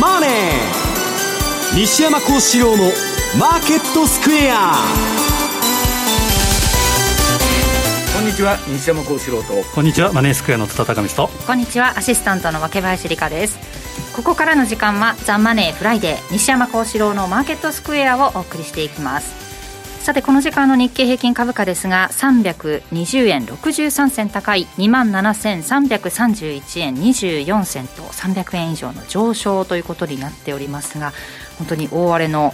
マネー」西山孝四郎の「マーケットスクエア」こんにちは西山孝四郎と。こんにちはマネースクエアの戸田隆光と。こんにちはアシスタントの若林理香です。ここからの時間はザ・マネーフライデー西山孝四郎のマーケットスクエアをお送りしていきますさてこの時間の日経平均株価ですが320円63銭高い2万7331円24銭と300円以上の上昇ということになっておりますが本当に大荒れの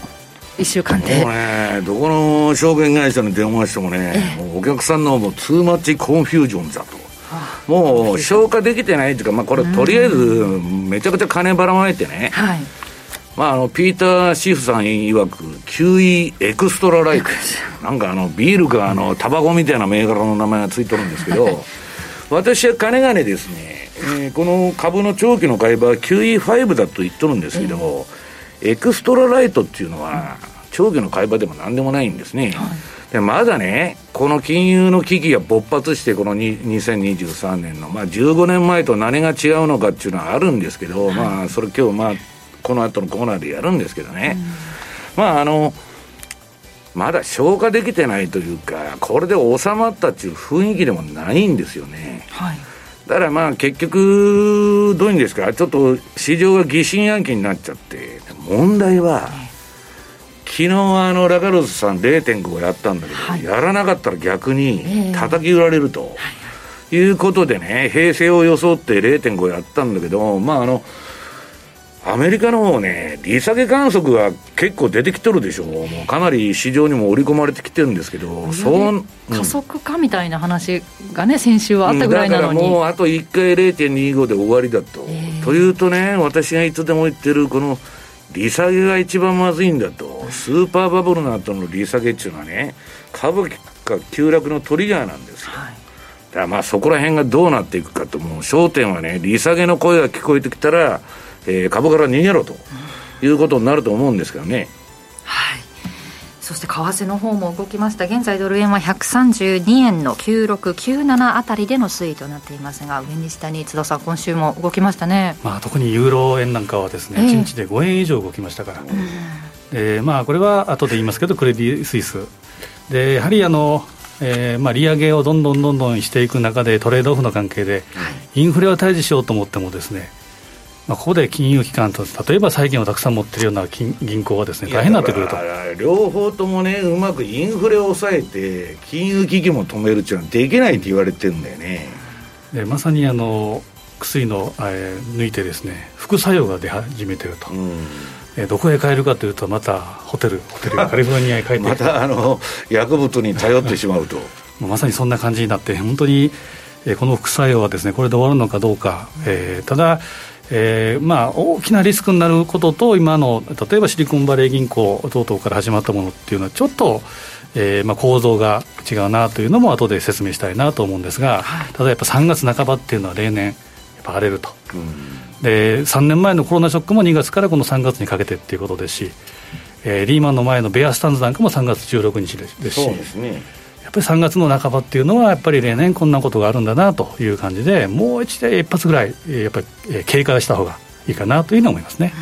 1週間で。もうねどこの証券会社に電話してもね、もうお客さんのもう too much confusion だと。もう消化できてないというか、まあ、これ、とりあえずめちゃくちゃ金ばらまいてね、はいまあ、あのピーター・シフさん曰く、QE extra light、なんかあのビールかあのタバコみたいな銘柄の名前がついてるんですけど、私は金がねですね、えーこの株の長期の買い場は QE5 だと言っとるんですけど、エクストラライトっていうのは、長期の買い場でもなんでもないんですね。でまだね、この金融の危機が勃発して、このに2023年の、まあ、15年前と何が違うのかっていうのはあるんですけど、まあ、それ今日、まあ、この後のコーナーでやるんですけどね、まあ、あの、まだ消化できてないというか、これで収まったっていう雰囲気でもないんですよね。はい。だからまあ結局、どういうんですか、ちょっと市場が疑心暗鬼になっちゃって、問題は、昨日あのラカルスさん0.5やったんだけど、はい。やらなかったら逆えにえ叩き売られると、い。うことでね、平成を装って0.5やったんだけど、まああの、アメリカの方ね、利下げ観測が結構出てきとるでしょう、もうかなり市場にも織り込まれてきてるんですけど、そう、うん。加速化みたいな話がね先週はあったぐらいなのに、だからもうあと1回0.25で終わりだと、ええ。というとね私がいつでも言ってるこの利下げが一番まずいんだと。スーパーバブルの後の利下げっていうのはね株価急落のトリガーなんですよ。はい。だまあそこら辺がどうなっていくかともう焦点はね利下げの声が聞こえてきたら、えー株から逃げろということになると思うんですけどね、はい、そして為替の方も動きました。現在ドル円は132円の9697あたりでの推移となっていますが上に下に津田さん今週も動きましたね。まあ、特にユーロ円なんかはですね、ええ。1日で5円以上動きましたから、でまあ、これは後で言いますけどクレディ・スイス。でやはりあの、えーまあ、利上げをどんどんどんどんしていく中でトレードオフの関係で、インフレを退治しようと思ってもですねまあ、ここで金融機関と例えば債券をたくさん持っているような金銀行はですね大変になってくると。両方ともねうまくインフレを抑えて金融危機も止めるっていうのはできないって言われてるんだよね。でまさにあの薬の、えー抜いてですね副作用が出始めてると、うん。えーどこへ帰るかというとまたホテルホテル カリフォルニアへ帰って。またあの薬物に頼ってしまうと。まさにそんな感じになって本当に、えーこの副作用はですねこれで終わるのかどうか、えーただえーまあ、大きなリスクになることと今の例えばシリコンバレー銀行等々から始まったものっていうのはちょっと、えーまあ、構造が違うなというのも後で説明したいなと思うんですが、ただやっぱ3月半ばっていうのは例年やっぱ荒れると、で3年前のコロナショックも2月からこの3月にかけてっていうことですし、えーリーマンの前のベアスタンズなんかも3月16日ですですし。そうですねやっぱり3月の半ばっていうのはやっぱり例年こんなことがあるんだなという感じでもう一で一発ぐらいやっぱり警戒した方がいいかなというのは思いますね。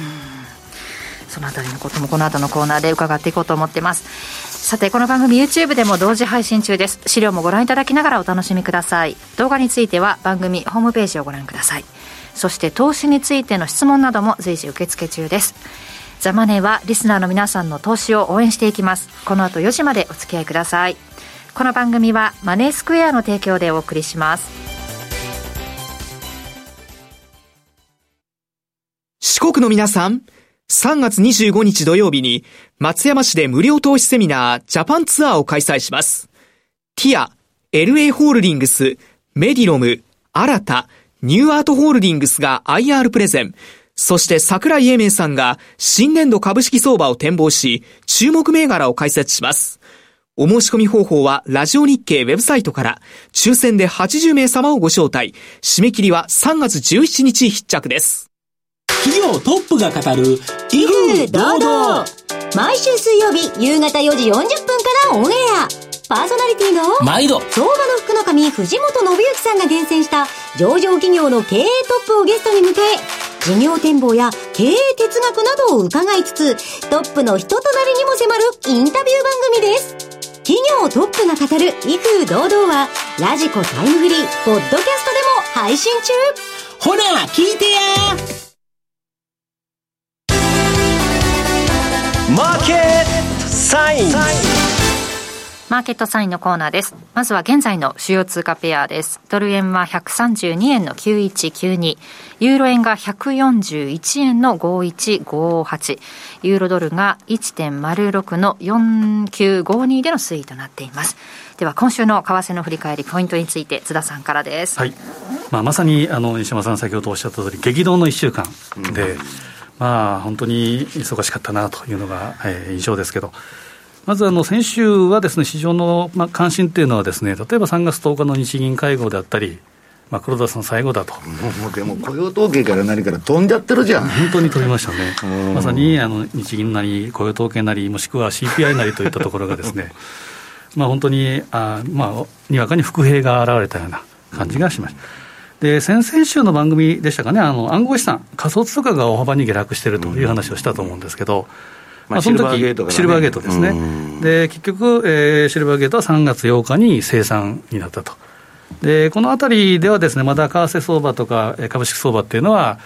そのあたりのこともこの後のコーナーで伺っていこうと思ってます。さてこの番組 YouTube でも同時配信中です。資料もご覧いただきながらお楽しみください。動画については番組ホームページをご覧ください。そして投資についての質問なども随時受付中です。ザマネーはリスナーの皆さんの投資を応援していきます。この後4時までお付き合いください。この番組はマネースクエアの提供でお送りします四国の皆さん、3月25日土曜日に松山市で無料投資セミナージャパンツアーを開催します。ティア、LA ホールディングス、メディロム、新た、ニューアートホールディングスが IR プレゼン、そして桜井英明さんが新年度株式相場を展望し、注目銘柄を解説します。お申し込み方法はラジオ日経ウェブサイトから抽選で80名様をご招待。締め切りは3月17日必着です。企業トップが語る威風堂々毎週水曜日夕方4時40分からオンエアパーソナリティの毎度相場の福の神藤本信之さんが厳選した上場企業の経営トップをゲストに迎え事業展望や経営哲学などを伺いつつ、トップの人となりにも迫るインタビュー番組です。企業トップが語る威風堂々は、ラジコタイムフリー、ポッドキャストでも配信中。ほら、聞いてや。マーケットサインマーケットサインのコーナーです。まずは現在の主要通貨ペアです。ドル円は132円の9192、ユーロ円が141円の5158、ユーロドルが1.06の4952での推移となっています。では今週の為替の振り返りポイントについて津田さんからです。はいまあ、まさにあの西山さん先ほどおっしゃった通り激動の1週間で、まあ、本当に忙しかったなというのが、えー印象ですけど。まずあの先週はですね市場のまあ関心っていうのはですね例えば3月10日の日銀会合であったり、まあ、黒田さん最後だと、もうでも雇用統計から何から飛んじゃってるじゃん。本当に取りましたね、まさにあの日銀なり、雇用統計なり、もしくは CPI なりといったところがですね、まあ本当にあ、まあ、にわかに伏兵が現れたような感じがしました。で先々週の番組でしたかね、あの暗号資産、仮想通貨が大幅に下落しているという話をしたと思うんですけど、まあその時シルバーゲートからね。シルバーゲートですね、うん。で結局、えーシルバーゲートは3月8日に生産になったと。でこのあたりではですねまだ為替相場とかえー株式相場っていうのは、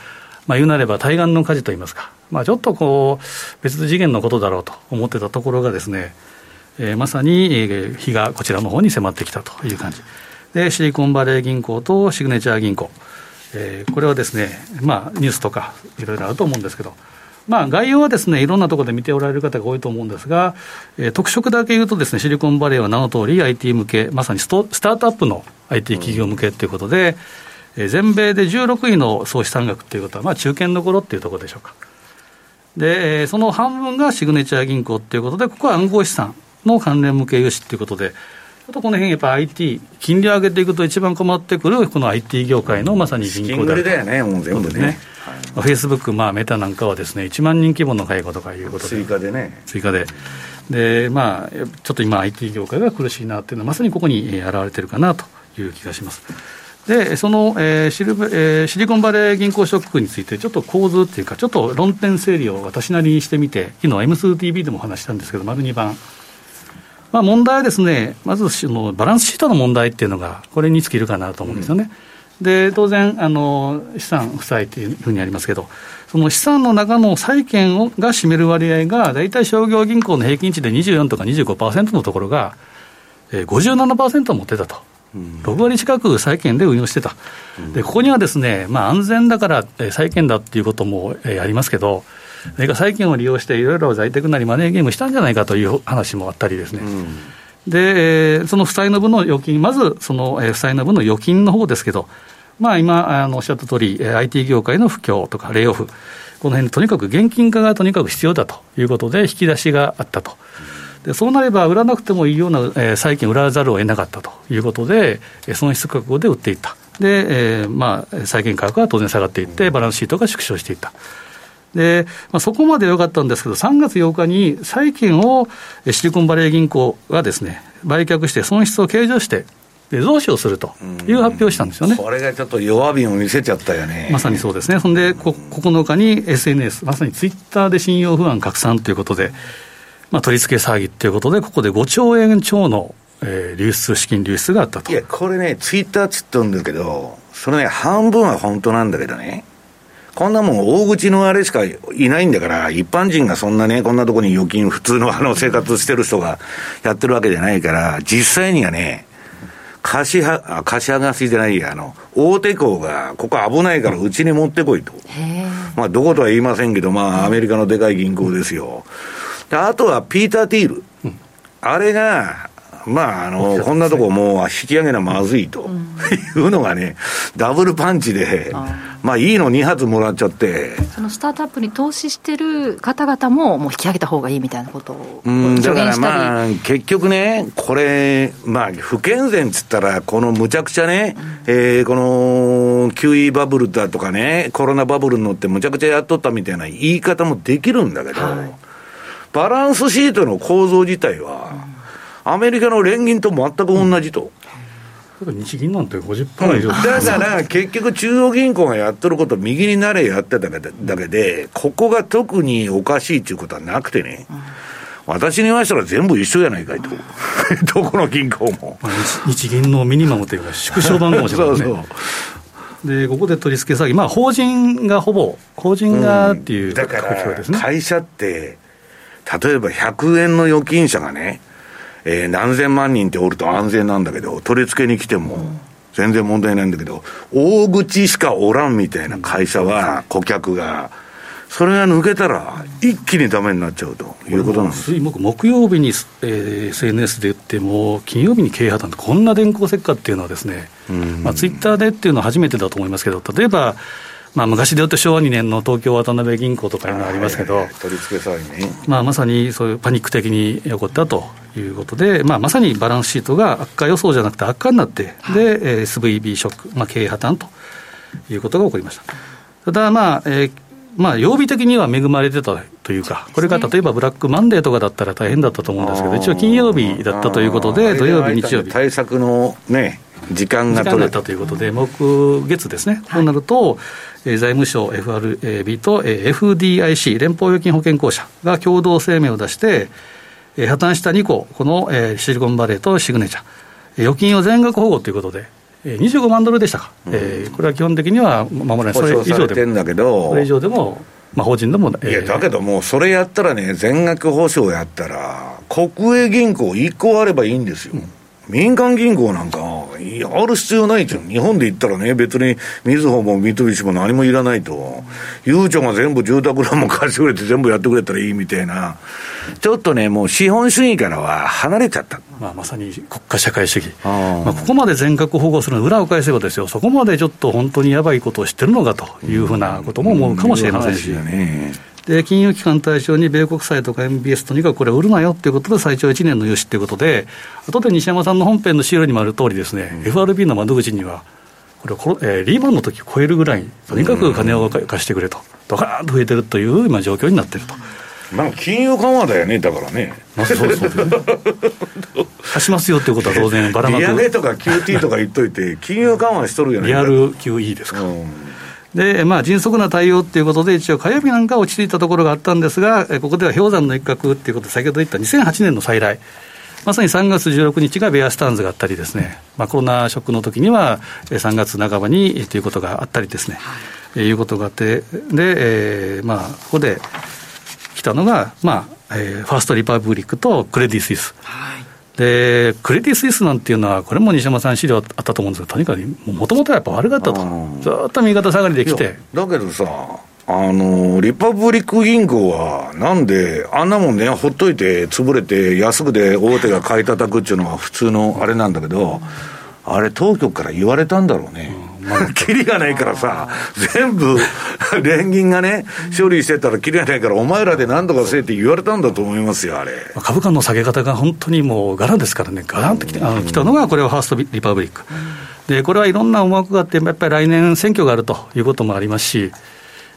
まあ、言うなれば対岸の火事といいますか、まあ、ちょっとこう別次元のことだろうと思ってたところがですね、えーまさに、えー日がこちらの方に迫ってきたという感じ。でシリコンバレー銀行とシグネチャー銀行、えーこれはですね、まあ、ニュースとかいろいろあると思うんですけど、まあ、概要はですねいろんなところで見ておられる方が多いと思うんですが、えー特色だけ言うとですね、シリコンバレーは名の通り IT 向け、まさにストスタートアップの IT 企業向けということで、えー全米で16位の総資産額ということは、まあ、中堅どころっていうところでしょうか。で、えーその半分がシグネチャー銀行ということで、ここは暗号資産の関連向け融資ということで、っとこの辺やっぱ IT、金利を上げていくと一番困ってくる、この IT 業界のまさに資銀行であると金繰りだよね、もう全部ね。フェイスブック、まあ、メタなんかはですね、1万人規模の介護とかいうことで追、加でね。追加で。で、まあ、ちょっと今 IT 業界が苦しいなっていうのは、まさにここにえー現れてるかなという気がします。で、その、えーシルブえーシリコンバレー銀行ショックについて、ちょっと構図っていうか、ちょっと論点整理を私なりにしてみて、昨日 M2TV でもお話ししたんですけど、丸2番。まあ、問題はですね、まずそのバランスシートの問題っていうのが、これに尽きるかなと思うんですよね。で当然あの、資産負債というふうにありますけど、その資産の中の債券をが占める割合が、大体商業銀行の平均値で24とか25%のところが、えー、57%持ってたと。6割近く債券で運用してた、でここにはですね、まあ、安全だからえー債券だっていうことも、えーありますけど、それから債券を利用していろいろ在宅なりマネーゲームしたんじゃないかという話もあったりですね、で、えーその負債の分の預金、まずそのえー負債の分の預金の方ですけど、まあ、今あのおっしゃった通り、えー IT 業界の不況とかレイオフ、この辺とにかく現金化がとにかく必要だということで、引き出しがあったと。でそうなれば、売らなくてもいいような、えー債券売らざるを得なかったということで、えー損失覚悟で売っていった。で、えーまあ、債券価格は当然下がっていって、バランスシートが縮小していった。で、まあ、そこまで良かったんですけど、3月8日に債券をえーシリコンバレー銀行がですね、売却して損失を計上して、で増資をするという発表をしたんですよね。これがちょっと弱みを見せちゃったよね。まさにそうですね。そんで、こ9日に SNS、まさにツイッターで信用不安拡散ということで、まあ、取り付け騒ぎということで、ここで5兆円超の、えー流出、資金流出があったとい。や、これね、ツイッターっつってるんだけど、それね、半分は本当なんだけどね、こんなもん大口のあれしかいないんだから、一般人がそんなね、こんなとこに預金、普通のあの生活してる人がやってるわけじゃないから、実際にはね、貸しは、あ貸し剥がしじゃないや、あの、大手行が、ここ危ないからうちに持ってこいと。まあ、どことは言いませんけど、まあ、アメリカのでかい銀行ですよ。であとは、ピーター・ティール。あれが、まあ、あの、こんなとこもう引き上げなまずいと、いうのがね、ダブルパンチで、まあ、いいの2発もらっちゃって、そのスタートアップに投資してる方々も、もう引き上げた方がいいみたいなことをうん、だからまあ、結局ね、これ、まあ、不健全っつったら、このむちゃくちゃね、えーこの QE バブルだとかね、コロナバブルに乗ってむちゃくちゃやっとったみたいな言い方もできるんだけど、バランスシートの構造自体は、アメリカの連銀と全く同じと。日銀なんて50%以上、だから結局、中央銀行がやっとること、右になれやってただけで、ここが特におかしいっていうことはなくてね、私に言わしたら全部一緒じゃないかいと、どこの銀行も。まあ日日銀のミニマムというか、縮小版かもしれないですね。そうそうでここで取り付け詐欺、まあ、法人がほぼ、法人がっていうだか目標ですね。ら、会社って、例えば100円の預金者がね、えー何千万人っておると安全なんだけど、取り付けに来ても全然問題ないんだけど、大口しかおらんみたいな会社は、顧客が、それが抜けたら、一気にダメになっちゃうということなんです。水木木曜日に、えー SNS で言っても、金曜日に経営破綻って、こんな電光石火っていうのはですね、まあ、ツイッターでっていうのは初めてだと思いますけど、例えば、まあ、昔で言うと昭和2年の東京渡辺銀行とかいうのがありますけど、はいはいはい取り付け騒ぎね。まあ、まさにそういうパニック的に起こったということで、まあ、まさにバランスシートが悪化予想じゃなくて悪化になって、で、えー SVB ショック、まあ、経営破綻ということが起こりました。ただ、まあ、えーまあ、曜日的には恵まれてたというか、これが例えばブラックマンデーとかだったら大変だったと思うんですけど、一応金曜日だったということで、土曜日、日曜日。対策のね、時間が取れた。ということで、木月ですね、こうなると、えー財務省、FRB と、えー FDIC、連邦預金保険公社が共同声明を出して、えー破綻した2個、この、えーシリコンバレーとシグネチャー、えー預金を全額保護ということで、えー25万ドルでしたか、えーこれは基本的には守らない、そ保れ以上でも、だけど。それ以、上でも、まあ、法人でも、いや、だけどもう、それやったらね、全額保証やったら、国営銀行1個あればいいんですよ。民間銀行なんか、いやある必要ないじゃん。日本で言ったらね、別に、みずほも三菱も何もいらないと。ゆうちょが全部住宅ローンも貸してくれて全部やってくれたらいいみたいな。ちょっとね、もう資本主義からは離れちゃった。まあ、まさに国家社会主義、あーまあ、ここまで全額保護するの裏を返せばですよ、そこまでちょっと本当にやばいことを知ってるのかというふうなことも思うかもしれませんし、いう話だね。で金融機関対象に米国債とか MBS とにかくこれ売るなよということで、最長1年の融資ということで、後で西山さんの本編の資料にもある通りですね、FRB の窓口には、これ、こえーリーマンの時を超えるぐらい、とにかく金を貸してくれと、ドカーンと増えてるという今、状況になっていると。まあ、金融緩和だよね、だからね。まあそうそうですね貸しますよということは当然ばらまく利上げとか QT とか言っといて、金融緩和しとるよね。リアル QE ですか、うんで、まあ、迅速な対応ということで、一応、火曜日なんか落ち着いたところがあったんですが、ここでは氷山の一角ということで、先ほど言った2008年の再来、まさに3月16日がベアスターンズがあったりですね、まあ、コロナショックの時には、3月半ばにということがあったりですね、えいうことがあって、で、えーまあ、ここで来たのが、まあえファーストリパブリックとクレディ・スイス。はい。でクレディ・スイスなんていうのは、これも西山さん資料あったと思うんですが、とにかくもともとはやっぱ悪かったと。うん、ずーっと右肩下がりできて、だけどさ、あの、リパブリック銀行は、なんで、あんなもんね、ほっといて、潰れて、安くで大手が買い叩くっていうのは普通のあれなんだけど、あれ、当局から言われたんだろうね。キリがないからさ、全部、連銀がね、処理してたらキリがないから、お前らで何とかせえって言われたんだと思いますよ、あれ。まあ株価の下げ方が本当にもう、ガランですからね、ガランときたのが、これはファーストリパブリック。で、これはいろんな思惑があって、やっぱり来年選挙があるということもありますし、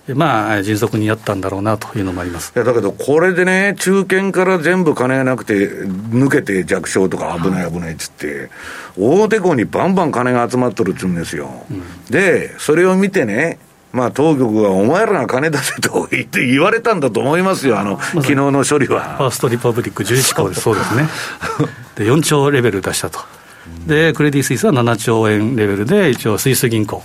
まあ、迅速にやったんだろうなというのもあります。いやだけど、これでね、中堅から全部金がなくて、抜けて弱小とか危ない危ないっつって、大手校にバンバン金が集まっとるっつうんですよ。で、それを見てね、まあ当局がお前らが金出せと言って言われたんだと思いますよ、あの、昨日の処理ファは。ーストリパブリック11校です、そうですね。で、4兆レベル出したと。で、クレディ・スイスは7兆円レベルで、一応スイス銀行。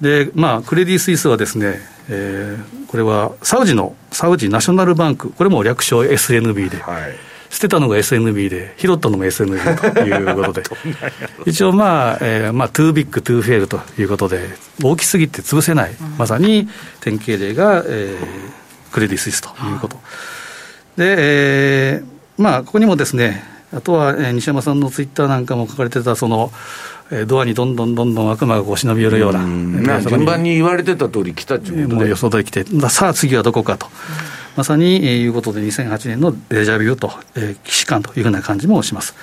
で、まあ、クレディ・スイスはですね、えーこれはサウジの、サウジナショナルバンク、これも略称 SNB で、はい。捨てたのが SNB で、拾ったのも SNB ということで、一応まあ、えーまあ、 too big to fail ということで、大きすぎて潰せない、まさに典型例が、えークレディ・スイスということ。で、えーまあ、ここにもですね、あとは、えー西山さんのツイッターなんかも書かれてた、その、えードアにどんどんどんどん悪魔がこう忍び寄るような、うん。まあえーそこ順番に言われてた通り来たっていうことでもう予想できて、さあ次はどこかと、まさに、えーいうことで、2008年のデジャビューと、えー、既視感というふうな感じもします。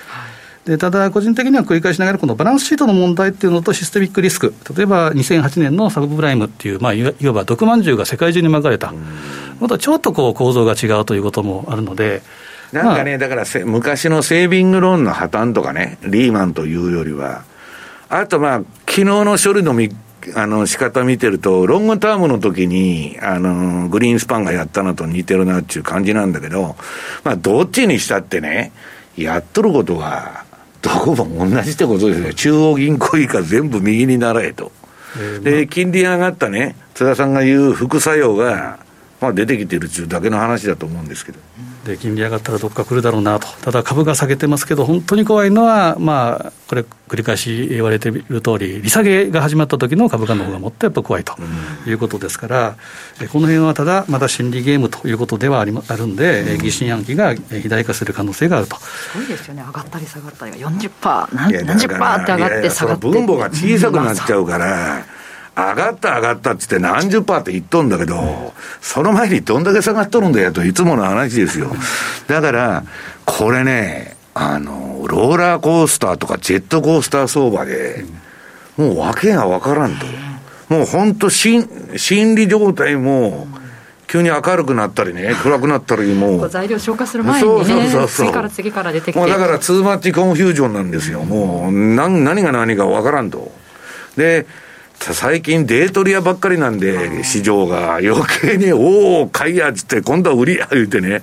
でただ、個人的には繰り返しながら、このバランスシートの問題っていうのとシステミックリスク、例えば2008年のサブプライムっていう、まあ、いわいわば毒まんじゅうが世界中に巻かれた、またちょっとこう構造が違うということもあるので、なんかね、だからせ昔のセービングローンの破綻とかね、リーマンというよりは、あとまあ、昨日の処理のみあの仕方見てると、ロングタームの時に、あの、グリーンスパンがやったのと似てるなっていう感じなんだけど、まあ、どっちにしたってね、やっとることは、どこも同じってことですよ。中央銀行以下全部右に習えと。で、金利上がったね、津田さんが言う副作用が、まあ、出てきてるっていうだけの話だと思うんですけど。で金利上がったらどっか来るだろうなと、ただ株が下げてますけど、本当に怖いのは、まあ、これ、繰り返し言われている通り、利下げが始まった時の株価の方がもっとやっぱ怖いということですから、うん、この辺はただ、まだ心理ゲームということではありあるんで、うん、疑心暗鬼が肥大化する可能性があると。すごいですよね、上がったり下がったりが40%、何何十パーって上がって下がって。分母が小さくなっちゃうから。上がった上がったっつって何十パーって言っとんだけど、その前にどんだけ下がっとるんだよといつもの話ですよ。だから、これね、あの、ローラーコースターとかジェットコースター相場で、もう訳がわからんと。もう本当心、心理状態も、急に明るくなったりね、暗くなったりもう。材料消化する前に、ね、そうそうそうそう次から次から出てきて。もうだから、ツーマッチコンフュージョンなんですよ。もう、何何が何かわからんと。で、最近デートリアばっかりなんで、市場が余計に、おお、買いやっつって、今度は売りや言うてね、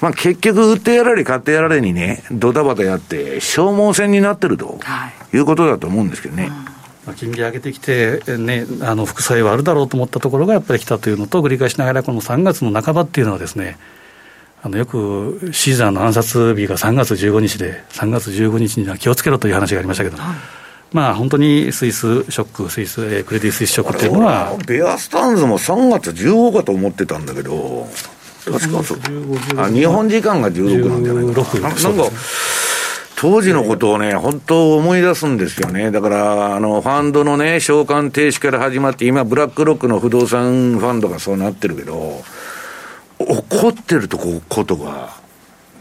まあ結局、売ってやられ、買ってやられにね、ドタバタやって、消耗戦になってると、い、うことだと思うんですけどね。まあ、金利上げてきて、ね、あの副作用あるだろうと思ったところがやっぱり来たというのと、繰り返しながら、この3月の半ばっていうのはですね、あのよくシーザーの暗殺日が3月15日で、3月15日には気をつけろという話がありましたけど。はいまあ、本当にスイスショック、スイス、えー、クレディ・スイスショックっていうのは。ベアスタンズも3月15かと思ってたんだけど、確かそう。あ日本時間が16なんじゃないかな。なんか当時のことをね、本当思い出すんですよね。だから、あの、ファンドのね、償還停止から始まって、今、ブラックロックの不動産ファンドがそうなってるけど、起こってるとこことが、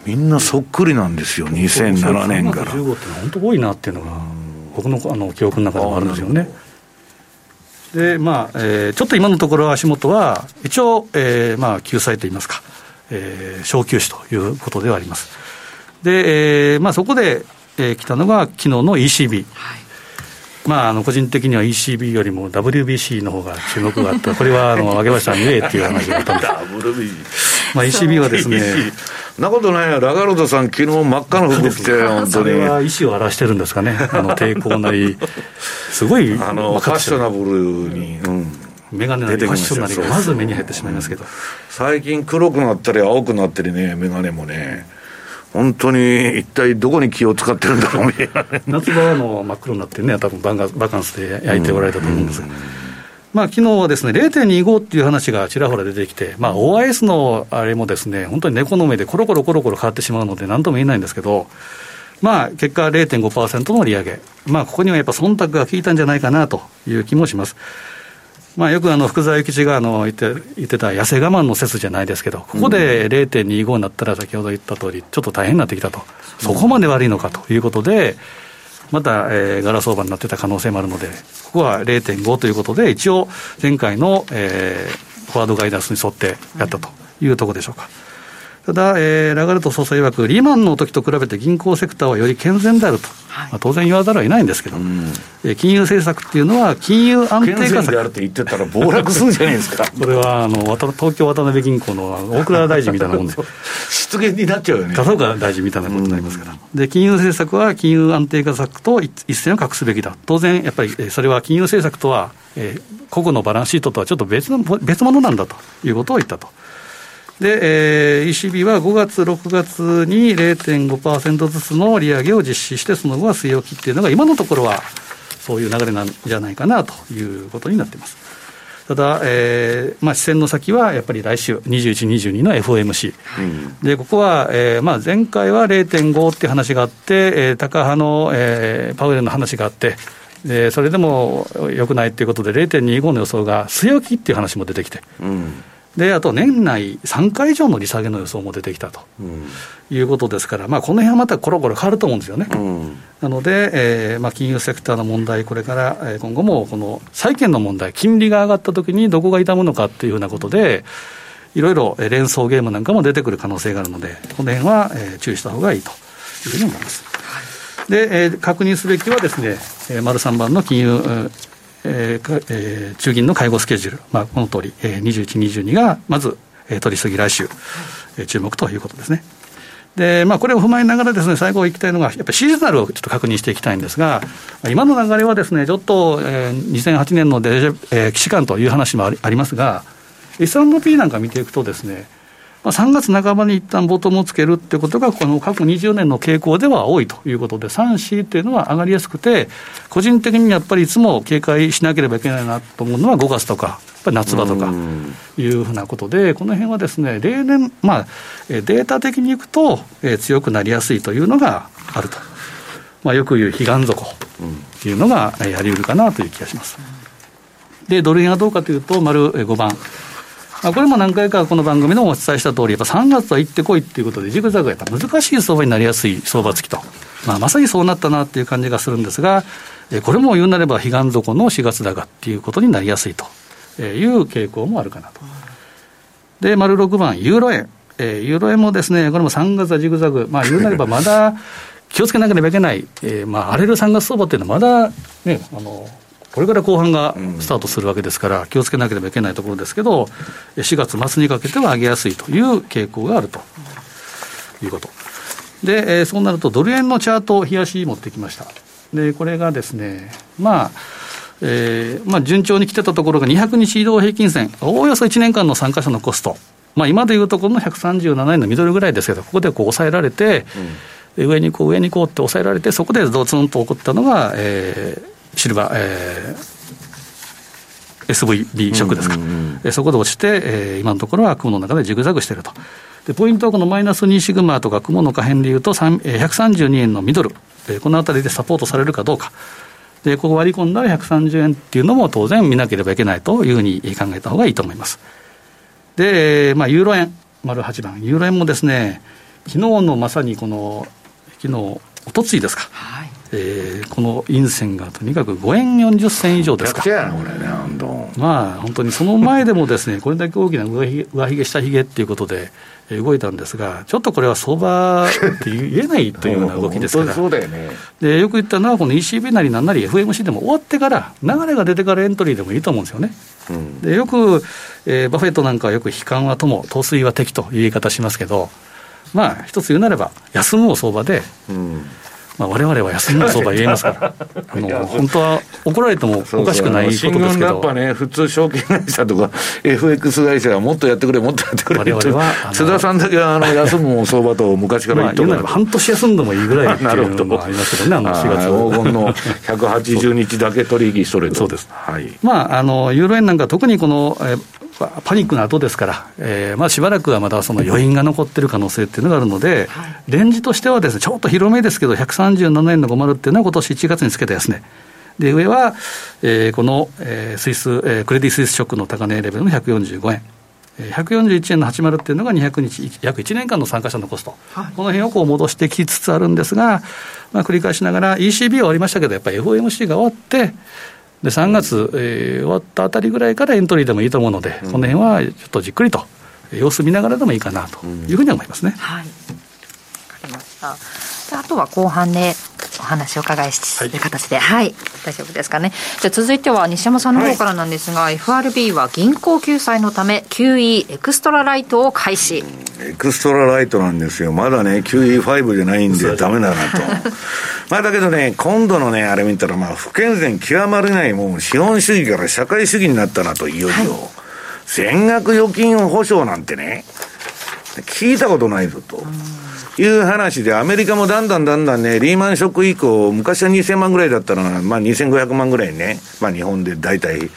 みんなそっくりなんですよ、2007年から。15って本当多いなっていうのが。僕のあの記憶の中でもあるんですよね。でまあえー、ちょっと今のところ足元は、一応、えーまあ、救済といいますか、えー、小休止ということではあります。で、えーまあ、そこで、えー、来たのが昨日の ECB。はいまあ、あの個人的には ECB よりも WBC の方が注目があった、これはあの上橋さん言えっていう話があったんで。まあ、ECB はですね、なことないよ、ラガルドさん、昨日真っ赤な服着て、本当に。それは意思を表してるんですかね、あの抵抗なり、すごい、あのファッショナブルに、うん、眼鏡なりファッションなりがまず目に入ってしまいますけど、最近、黒くなったり、青くなったりね、眼鏡もね。本当に一体どこに気を使ってるんだろう 夏場の真っ黒になってね、多分バカンスで焼いておられたと思うんですが。まあ昨日はですね0.25っていう話がちらほら出てきて、まあ、OIS のあれもですね本当に猫の目でコロコロコロコロ変わってしまうので、なんとも言えないんですけど、まあ、結果0.5%の利上げ、まあ、ここにはやっぱ忖度が効いたんじゃないかなという気もします。まあ、よくあの福沢諭吉があの言って言ってた痩せ我慢の説じゃないですけど、ここで0.25になったら、先ほど言った通り、ちょっと大変になってきたと、そこまで悪いのかということで、また、えー、ガラ相場になってた可能性もあるので、ここは0.5ということで、一応、前回の、えー、フォワードガイダンスに沿ってやったというところでしょうか。ただ、えー、ラガルト総裁曰く、リーマンの時と比べて銀行セクターはより健全であると、はい、まあ、当然言わざるを得ないんですけど、うん、えー、金融政策っていうのは、金融安定化策。であるって言ってたら、暴落するんじゃないですか。これはあの東京渡辺銀行の大倉大臣みたいなもんで、失言になっちゃうよね。笠岡大臣みたいなことになりますから、うん、で金融政策は金融安定化策と一線を画すべきだ、当然、やっぱりそれは金融政策とは、えー、個々のバランスシートとはちょっと別の別物なんだということを言ったと。で、えー、ECB は5月、6月に0.5%ずつの利上げを実施して、その後は据え置きっていうのが、今のところはそういう流れなんじゃないかなということになっています。ただ、えーまあ、視線の先はやっぱり来週、21、22の FOMC、うん、でここは、えーまあ、前回は0.5っていう話があって、えー、高派の、えー、パウエルの話があって、でそれでもよくないということで、0.25の予想が据え置きっていう話も出てきて。うんであと年内3回以上の利下げの予想も出てきたと、うん、いうことですから、まあ、この辺はまたころころ変わると思うんですよね。うん、なので、えーまあ、金融セクターの問題、これから、えー、今後もこの債券の問題、金利が上がったときにどこが痛むのかっていうふうなことで、いろいろ連想ゲームなんかも出てくる可能性があるので、この辺は、えー、注意したほうがいいというふうに思います。で、えー、確認すべきはですね、えー、丸3番の金融、えーえー、中銀の介護スケジュール、まあ、この通り、えー、21、22がまず、えー、取り急ぎ来週、えー、注目ということですね。で、まあ、これを踏まえながらですね、最後いきたいのが、やっぱシーズナルをちょっと確認していきたいんですが、今の流れはですね、ちょっと、えー、2008年のデジャ、えー、既視感という話もありありますが、S&P なんか見ていくとですね、まあ、3月半ばに一旦ボトムをつけるってことが、この過去20年の傾向では多いということで、3、4っていうのは上がりやすくて、個人的にやっぱりいつも警戒しなければいけないなと思うのは5月とか、やっぱり夏場とかいうふうなことで、この辺はですね、例年、まあ、データ的にいくと、えー、強くなりやすいというのがあると。まあ、よく言う彼岸底というのがやりうるかなという気がします。で、ドル円はどうかというと、丸5番。まあこれも何回かこの番組でもお伝えした通り、やっぱ3月は行ってこいっていうことで、ジグザグやっぱ難しい相場になりやすい相場付きと、まあ、まさにそうなったなっていう感じがするんですが、これも言うなれば、彼岸底の4月高っていうことになりやすいという傾向もあるかなと。で、丸6番、ユーロ円。えー、ユーロ円もですね、これも3月はジグザグ、まあ言うなればまだ気をつけなければいけない、えー、まあ荒れる3月相場っていうのはまだね、あの、これから後半がスタートするわけですから、気をつけなければいけないところですけど、4月末にかけては上げやすいという傾向があるということ。で、えー、そうなると、ドル円のチャートを冷やし持ってきました。で、これがですね、まあ、えーまあ、順調に来てたところが200日移動平均線、おおよそ1年間の参加者のコスト、まあ、今でいうところの137円のミドルぐらいですけど、ここでこう抑えられて、うん、上に行こう、上に行こうって抑えられて、そこでドツンと起こったのが、えー、シルバー、えー、SVB ショックですか、うんうんうん、そこで落ちて、えー、今のところは雲の中でジグザグしていると。でポイントはこのマイナス2シグマとか雲の可変でいうと、132円のミドル、このあたりでサポートされるかどうか。で、ここ割り込んだら130円っていうのも当然見なければいけないというふうに考えた方がいいと思います。で、まあ、ユーロ円、丸8番、ユーロ円もですね、昨日のまさにこの、昨日、おとついですか。はいえー、この陰線がとにかく5円40銭以上ですか。まあ、本当にその前でもですね、これだけ大きな上ひ上髭、下髭っていうことで、動いたんですが、ちょっとこれは相場って言えないというような動きですから、そうだよね、でよく言ったのは、この ECB なりなんなり FMC でも終わってから、流れが出てからエントリーでもいいと思うんですよね。うん、でよく、えー、バフェットなんかはよく悲観は友、陶水は敵という言い方しますけど、まあ、一つ言うなれば、休むを相場で、うんまあ、われわれは休みの相場言えますから、あの本当は怒られてもおかしくないことですけど、やっぱね、普通、証券会社とか FX 会社はもっとやってくれ、もっとやってくれ我々は津田さんだけはあの休む相場と昔から言ってまあ、半年休んでもいいぐらいっていうのもありますけどね、あの4月黄金の 180日だけ取引ストレートそうです、はい。まあ、あのユーロ円なんか、特にこの、えパニックの後ですから、えーまあ、しばらくはまだその余韻が残ってる可能性っていうのがあるので、はい、レンジとしてはですね、ちょっと広めですけど、137円の50っていうのは、今年1月につけた安値。で、上は、えー、この、えー、スイス、えー、クレディ・スイスショックの高値レベルの145円。141円の80っていうのが200日、約1年間の参加者のコスト、はい、この辺をこう戻してきつつあるんですが、まあ、繰り返しながら、ECB は終わりましたけど、やっぱり FOMC が終わって、で3月、えー、終わったあたりぐらいからエントリーでもいいと思うので、うん、この辺はちょっとじっくりと、様子見ながらでもいいかなというふうに思いますね。はい、分かりましたあとは後半で、お話を伺いし、という形で、はい、大丈夫ですかね。じゃ続いては西山さんの方からなんですが、はい、FRB は銀行救済のため QE エクストラライトを開始。エクストラライトなんですよ。まだね、QE5 じゃないんでダメだなと。まあだけどね、今度のね、あれ見たら、まあ不健全極まりない、もう資本主義から社会主義になったなと、いよいよ。はい、全額預金保証なんてね、聞いたことないぞと。いう話で、アメリカもだんだんだんだんね、リーマンショック以降、昔は2000万ぐらいだったのが、まあ2500万ぐらいね、まあ日本で大体、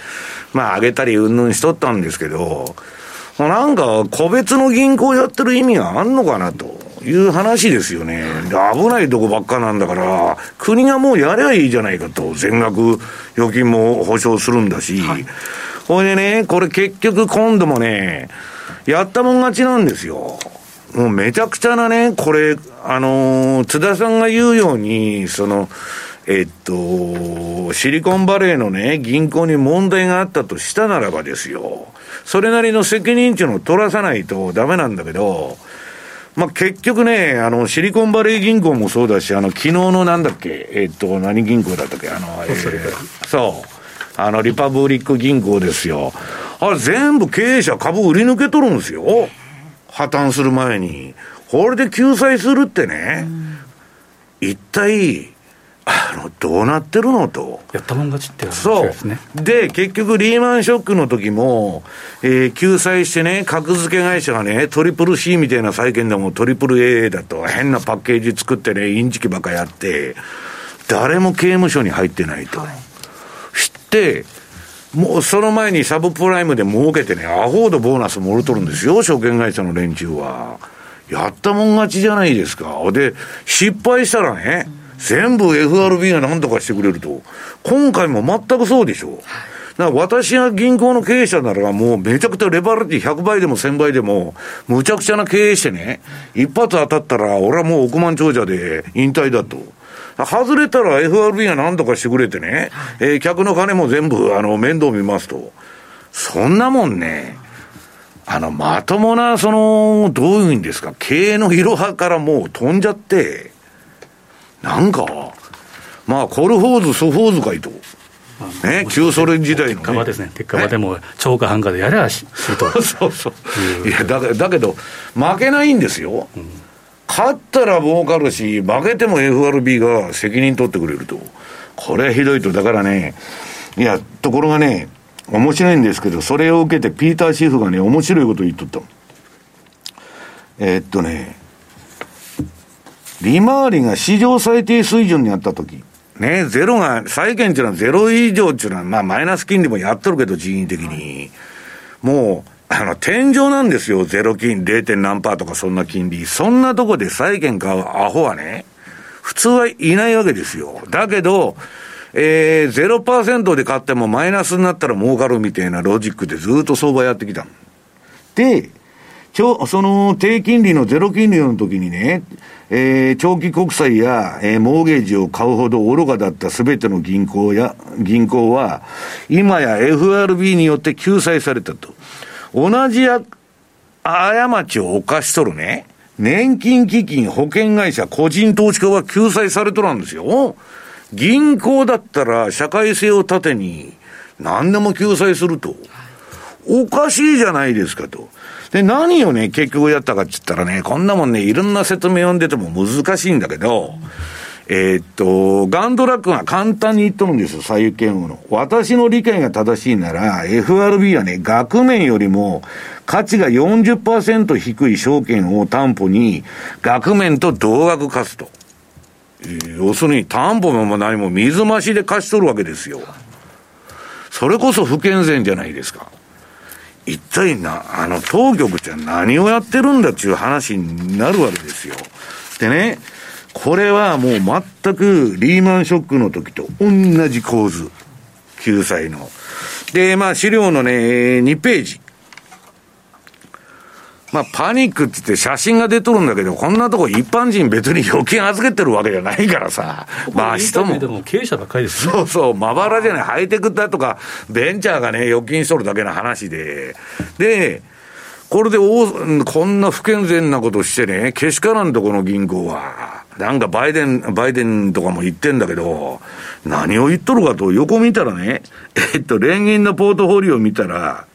まあ上げたりうんぬんしとったんですけど、なんか個別の銀行やってる意味があんのかなと。いう話ですよね。危ないとこばっかなんだから、国がもうやればいいじゃないかと。全額預金も保証するんだし。はい、ほいでね、これ結局今度もね、やったもん勝ちなんですよ。もうめちゃくちゃなね、これ、あのー、津田さんが言うように、その、えっと、シリコンバレーのね、銀行に問題があったとしたならばですよ、それなりの責任っていうのを取らさないとダメなんだけど、まあ、結局ね、あの、シリコンバレー銀行もそうだし、あの、昨日のなんだっけ、えっと、何銀行だったっけ、あの、えー、そう。あの、リパブリック銀行ですよ。あれ全部経営者株売り抜け取るんですよ。破綻する前に。これで救済するってね、一体、あの、どうなってるのと。やったもん勝ちってそうですね。で、結局リーマンショックの時も、えー、救済してね、格付け会社がね、トリプル C みたいな債券でもトリプル A だと変なパッケージ作ってね、インチキばっかやって、誰も刑務所に入ってないと。はい、知って、もうその前にサブプライムで儲けてね、アホードボーナスもろとるんですよ、証券会社の連中は。やったもん勝ちじゃないですか。で、失敗したらね、全部 FRB が何とかしてくれると。今回も全くそうでしょ。だから私が銀行の経営者ならもうめちゃくちゃレバレッジ100倍でも1000倍でも、むちゃくちゃな経営してね、一発当たったら俺はもう億万長者で引退だと。外れたら FRB が何とかしてくれてね、えー、客の金も全部、あの、面倒見ますと。そんなもんね、あの、まともな、その、どういうんですか、経営のいろはからもう飛んじゃって、なんか、まあ、コルフォーズ、ソフォーズかいと。ね、旧ソ連時代の、ね。鉄火場ですね。鉄火場でも、丁か半かでやりゃし、すると。そうそう。いや、だだけど、負けないんですよ。うん勝ったら儲かるし、負けても FRB が責任取ってくれると。これはひどいと。だからね、いや、ところがね、面白いんですけど、それを受けてピーター・シェフがね、面白いこと言っとったえー、っとね、利回りが史上最低水準にあったとき、ね、ゼロが、債券っていうのはゼロ以上っていうのは、まあマイナス金利もやっとるけど、人為的に。もう、あの、天井なんですよ。ゼロ金、0. 何パーとかそんな金利。そんなとこで債券買うアホはね、普通はいないわけですよ。だけど、えー、0%で買ってもマイナスになったら儲かるみたいなロジックでずっと相場やってきたで、ちょ、その低金利のゼロ金利の時にね、えー、長期国債や、えー、モーゲージを買うほど愚かだったすべての銀行や、銀行は、今や FRB によって救済されたと。同じや、過ちを犯しとるね、年金基金、保険会社、個人投資家は救済されとるんですよ。銀行だったら社会性を盾に何でも救済すると。おかしいじゃないですかと。で、何をね、結局やったかって言ったらね、こんなもんね、いろんな説明を読んでても難しいんだけど、えー、っと、ガンドラックが簡単に言っとるんですよ、左右嫌悪の。私の理解が正しいなら、FRB はね、額面よりも価値が40%低い証券を担保に、額面と同額貸すと。要するに担保も何も水増しで貸し取るわけですよ。それこそ不健全じゃないですか。一体な、あの当局って何をやってるんだっていう話になるわけですよ。でね、これはもう全くリーマンショックの時と同じ構図。救済の。で、まあ資料のね、2ページ。まあ、パニックって言って写真が出とるんだけど、こんなとこ一般人別に預金預けてるわけじゃないからさ。まあ人も。でも経営者ばっかりです、ね、そうそう、まばらじゃない。ハイテクだとか、ベンチャーがね、預金しとるだけの話で。で、これでお、こんな不健全なことしてね、けしからんとこの銀行は。なんかバイデン、バイデンとかも言ってんだけど、何を言っとるかと横見たらね、えっと、連銀のポートフォリオを見たら、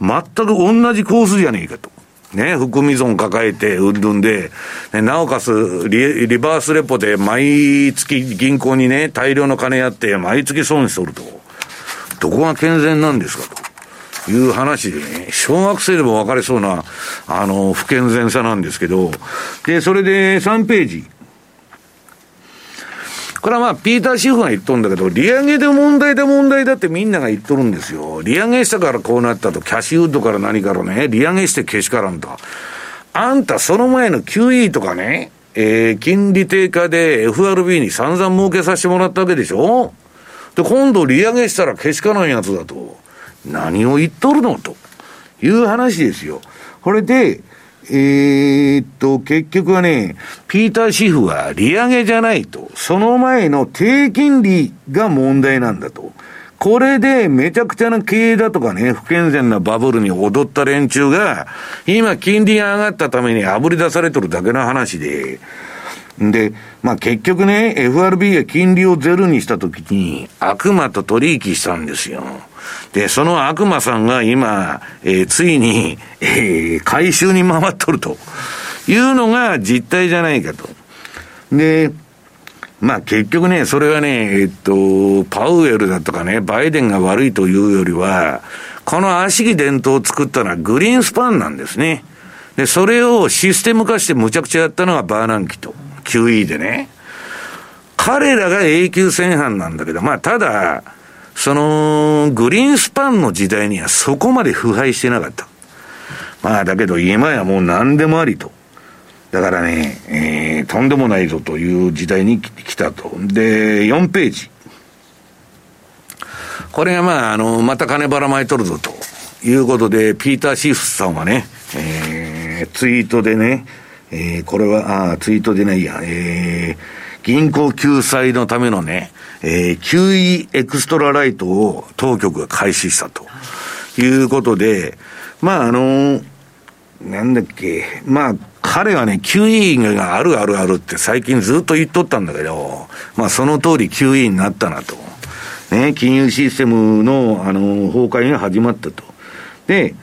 全く同じコースじゃねえかと。ね、含み損抱えて、うんぬんで、ね、なおかつリ、リバースレポで毎月銀行にね、大量の金やって、毎月損しとると。どこが健全なんですかという話でね、小学生でも分かりそうな、あの、不健全さなんですけど、で、それで3ページ。これはまあ、ピーター・シフが言っとるんだけど、利上げで問題で問題だってみんなが言っとるんですよ。利上げしたからこうなったと、キャッシュウッドから何からね、利上げしてけしからんと。あんたその前の QE とかね、えー、金利低下で FRB に散々儲けさせてもらったわけでしょ？で、今度利上げしたらけしからんやつだと。何を言っとるのという話ですよ。これで、えー、っと、結局はね、ピーター・シフは利上げじゃないと。その前の低金利が問題なんだと。これでめちゃくちゃな経営だとかね、不健全なバブルに踊った連中が、今金利が上がったために炙り出されてるだけの話で、で、まあ結局ね、FRB が金利をゼロにしたときに、悪魔と取引したんですよ。で、その悪魔さんが今、えー、ついに、えー、回収に回っとるというのが実態じゃないかと。で、まあ結局ね、それはね、えっと、パウエルだとかね、バイデンが悪いというよりは、この悪しき伝統を作ったのはグリーンスパンなんですね。で、それをシステム化してむちゃくちゃやったのがバーナンキと QE でね。彼らが永久戦犯なんだけど、まあただ、その、グリーンスパンの時代にはそこまで腐敗してなかった。まあだけど今やもう何でもありと。だからね、えー、とんでもないぞという時代に来たと。で、4ページ。これがまあ、あの、また金ばらまいとるぞということで、ピーター・シーフスさんはね、えー、ツイートでね、えー、これは、あツイートでないや、えー、銀行救済のためのね、えー、QE エクストラライトを当局が開始したということで、まあ、あのー、なんだっけ、まあ、彼はね、QE があるあるあるって最近ずっと言っとったんだけど、まあその通り QE になったなと。ね、金融システムの、あの、崩壊が始まったと。で、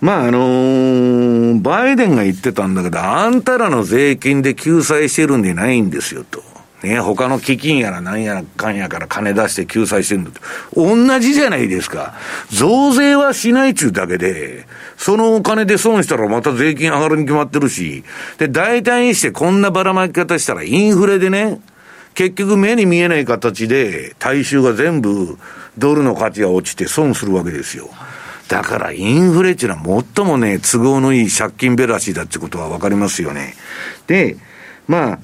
まああのー、バイデンが言ってたんだけど、あんたらの税金で救済してるんでないんですよと。ね、他の基金やら何やらかんやから金出して救済してるんだと。同じじゃないですか。増税はしないちゅうだけで、そのお金で損したらまた税金上がるに決まってるし、で、大体にしてこんなばらまき方したらインフレでね、結局目に見えない形で大衆が全部ドルの価値が落ちて損するわけですよ。だからインフレっていうのは最もね、都合のいい借金べらしだってことはわかりますよね。で、まあ、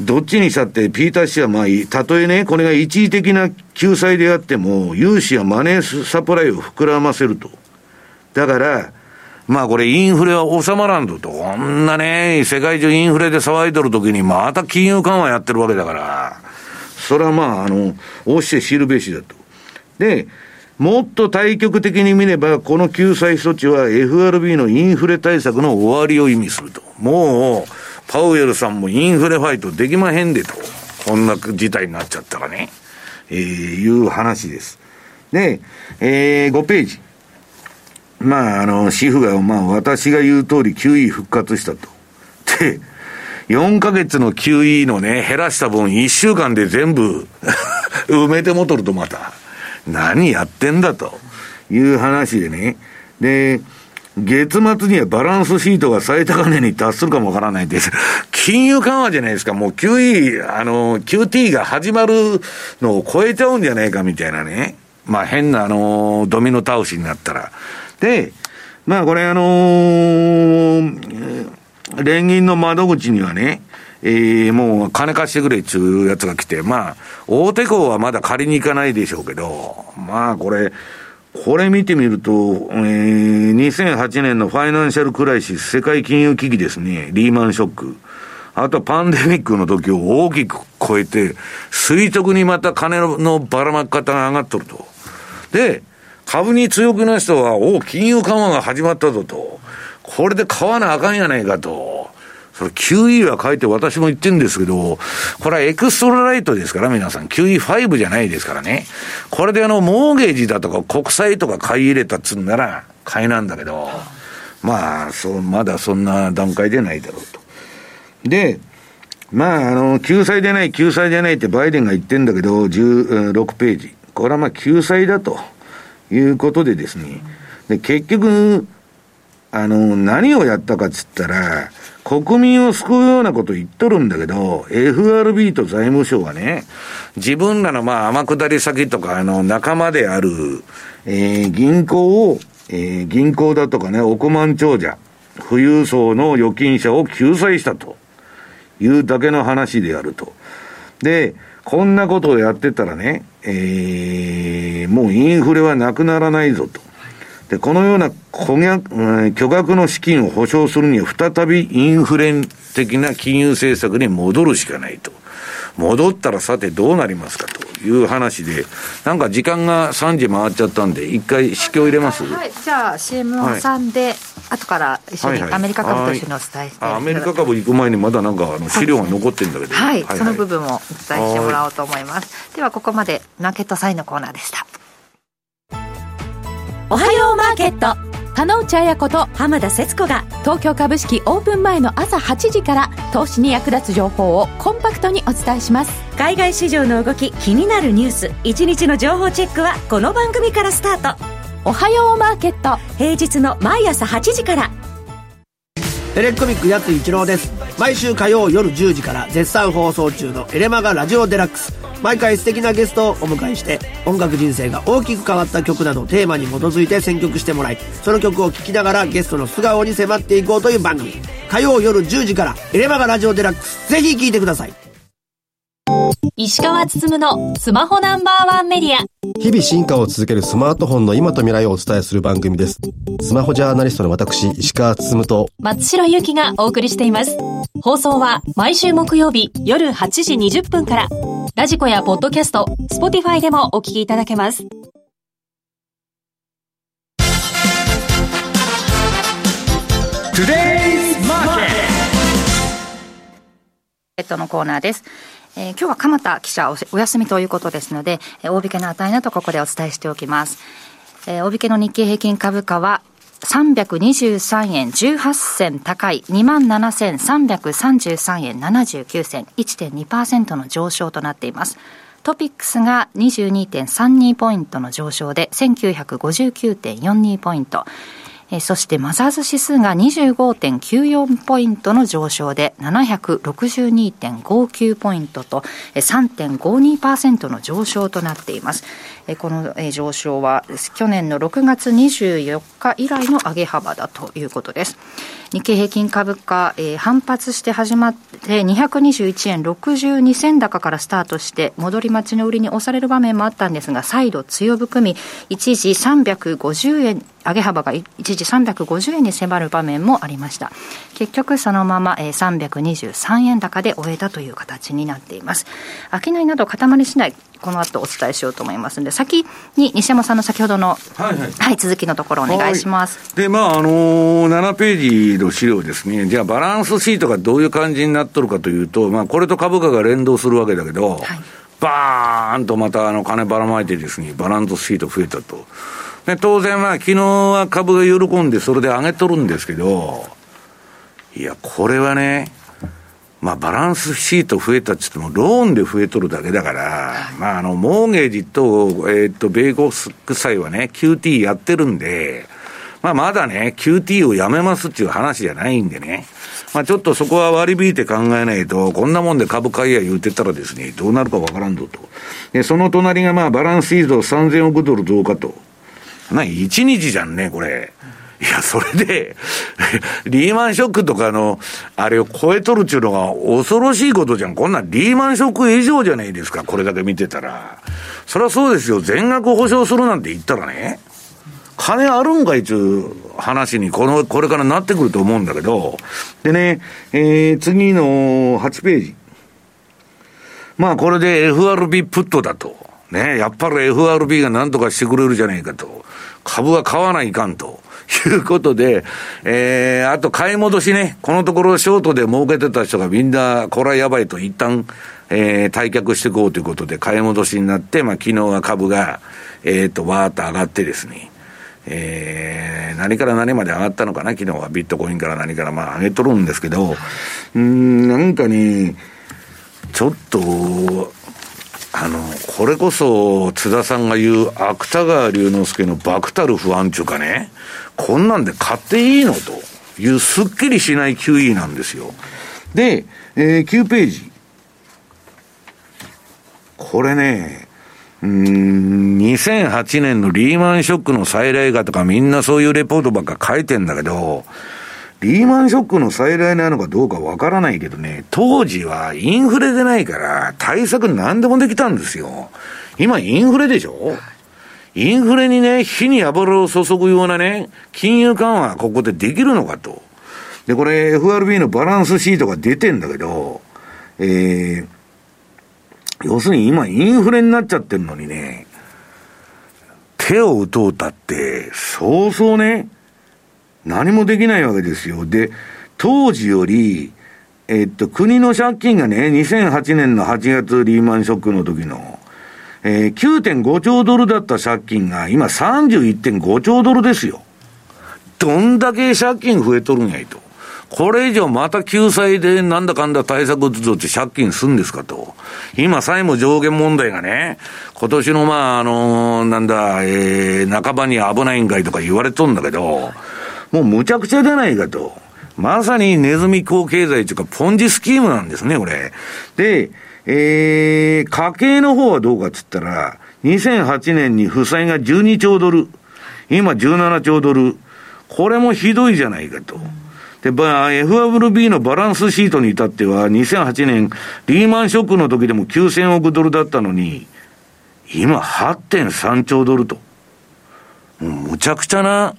どっちにしたって、ピーター氏はまあ、たとえね、これが一時的な救済であっても、融資やマネーサプライを膨らませると。だから、まあこれインフレは収まらんと。こんなね、世界中インフレで騒いでる時にまた金融緩和やってるわけだから、それはまあ、あの、押して知るべしだと。で、もっと対極的に見れば、この救済措置は FRB のインフレ対策の終わりを意味すると。もう、パウエルさんもインフレファイトできまへんでと。こんな事態になっちゃったらね。えー、いう話です。で、えー、5ページ。まあ、あの、シフが、まあ、私が言う通り QE 復活したと。で、4ヶ月の QE のね、減らした分1週間で全部 埋めてもとるとまた、何やってんだという話でね。で、月末にはバランスシートが最高値に達するかもわからないです。金融緩和じゃないですか。もう QE、あの、QT が始まるのを超えちゃうんじゃないかみたいなね。まあ変なあの、ドミノ倒しになったら。で、まあこれあのー、連銀の窓口にはね、えー、もう金貸してくれっちゅうやつが来て、まあ、大手行はまだ借りに行かないでしょうけど、まあこれ、これ見てみると、えー、2008年のファイナンシャルクライシス、世界金融危機ですね、リーマンショック。あとパンデミックの時を大きく超えて、垂直にまた金のばらまき方が上がっとると。で、株に強くな人は、お金融緩和が始まったぞと。これで買わなあかんやないかと。それ QE は書いて私も言ってるんですけど、これはエクストラライトですから皆さん。QE5 じゃないですからね。これであの、モーゲージだとか国債とか買い入れたっつうんなら買いなんだけど、まあ、そう、まだそんな段階でないだろうと。で、まあ、あの、救済でない、救済でないってバイデンが言ってんだけど、16ページ。これはまあ、救済だということでですね。で、結局、あの、何をやったかっつったら、国民を救うようなこと言っとるんだけど、FRB と財務省はね、自分らのまあ天下り先とか、あの、仲間である、えー、銀行を、えー、銀行だとかね、億万長者、富裕層の預金者を救済したというだけの話であると。で、こんなことをやってたらね、えー、もうインフレはなくならないぞと。で、このような巨額の資金を保証するには再びインフレ的な金融政策に戻るしかないと。戻ったらさてどうなりますかという話で、なんか時間が3時回っちゃったんで、一回、市況入れます？はい、じゃあ CM を挟んで、後から一緒にアメリカ株と一緒にお伝えして、アメリカ株行く前にまだなんかあの資料が残ってるんだけど、はい、その部分をお伝えしてもらおうと思います。ではここまでマーケットサインのコーナーでしたおはようマーケット。田之内彩子と浜田節子が東京株式オープン前の朝8時から投資に役立つ情報をコンパクトにお伝えします。海外市場の動き気になるニュース一日の情報チェックはこの番組からスタート。おはようマーケット。平日の毎朝8時からエレコミックやつ一郎です。毎週火曜夜10時から絶賛放送中のエレマガラジオデラックス。毎回素敵なゲストをお迎えして音楽人生が大きく変わった曲などテーマに基づいて選曲してもらいその曲を聴きながらゲストの素顔に迫っていこうという番組。火曜夜10時からエレマガラジオデラックス。ぜひ聴いてください。石川つつむのスマホナンバーワンメディア。日々進化を続けるスマートフォンの今と未来をお伝えする番組です。スマホジャーナリストの私石川つつむと。松代ゆきがお送りしています。放送は毎週木曜日夜8時20分から。ラジコやポッドキャスト、スポティファイでもお聞きいただけます。えっとのコーナーです。えー、今日は鎌田記者おお休みということですので、えー、大引けの値などここでお伝えしておきます。えー、大引けの日経平均株価は323円18銭高い27,333円79銭1.2%の上昇となっています。トピックスが22.32ポイントの上昇で1959.42ポイント。えそしてマザーズ指数が25.94ポイントの上昇で762.59ポイントと3.52%の上昇となっています。この上昇は去年の6月24日以来の上げ幅だということです。日経平均株価、えー、反発して始まって221円62銭高からスタートして戻り待ちの売りに押される場面もあったんですが再度強含み一時350円上げ幅が一時350円に迫る場面もありました結局そのまま、えー、323円高で終えたという形になっています。商いなど固まり次第この後お伝えしようと思いますので先に西山さんの先ほどの、はい、はい。はい、続きのところお願いします。でまああのー、7ページの資料ですね。じゃあバランスシートがどういう感じになっとるかというと、まあ、これと株価が連動するわけだけど、はい、バーンとまたあの金ばらまいてですねバランスシート増えたと。で当然まあ昨日は株が喜んでそれで上げとるんですけどいやこれはねまあ、バランスシート増えたって言っても、ローンで増えとるだけだから、まあ、あの、モーゲージと、えっ、と、米国債はね、QT やってるんで、まあ、まだね、QT をやめますっていう話じゃないんでね。まあ、ちょっとそこは割り引いて考えないと、こんなもんで株買いや言うてたらですね、どうなるかわからんぞと。で、その隣がまあ、バランスシート3000億ドル増加と。な、1日じゃんね、これ。いや、それで、リーマンショックとかの、あれを超えとるっていうのが恐ろしいことじゃん。こんなリーマンショック以上じゃないですか、これだけ見てたら。そりゃそうですよ。全額保証するなんて言ったらね、金あるんかいちゅう話にこの、これからなってくると思うんだけど、でね、えー、次の8ページ。まあこれで FRB プットだと。ね、やっぱり FRB が何とかしてくれるじゃねえかと。株は買わないかんと。いうことで、えー、あと買い戻しね、このところショートで儲けてた人がみんな、これはやばいと一旦、えー、退却していこうということで買い戻しになって、まあ昨日は株が、えっ、ー、と、わーっと上がってですね、えー、何から何まで上がったのかな、昨日は。ビットコインから何からまあ上げとるんですけど、うん、なんかね、ちょっと、あの、これこそ津田さんが言う芥川龍之介の爆たる不安っていうかね、こんなんで買っていいのというすっきりしない QE なんですよ。で、えー、9ページ。これね、うん、2008年のリーマンショックの再来がとかみんなそういうレポートばっか書いてんだけど、リーマンショックの再来なのかどうかわからないけどね、当時はインフレでないから対策何でもできたんですよ。今インフレでしょ？インフレにね、火に油を注ぐようなね、金融緩和ここでできるのかと。で、これ FRB のバランスシートが出てんだけど、えー、要するに今インフレになっちゃってるのにね、手を打とうたって、そうそうね、何もできないわけですよ。で、当時より、えっと、国の借金がね、2008年の8月リーマンショックの時の、えー、9.5兆ドルだった借金が今31.5兆ドルですよ。どんだけ借金増えとるんやいと。これ以上また救済でなんだかんだ対策ずつって借金すんですかと。今債務上限問題がね、今年のまあ、あの、なんだ、えー、半ばに危ないんかいとか言われとんだけど、もうむちゃくちゃじゃないかと。まさにネズミ高経済というか、ポンジスキームなんですね、これ。で、えー、家計の方はどうかっつったら、2008年に負債が12兆ドル、今17兆ドル、これもひどいじゃないかと。で、FWB のバランスシートに至っては、2008年、リーマンショックの時でも9000億ドルだったのに、今8.3兆ドルと。もうむちゃくちゃな、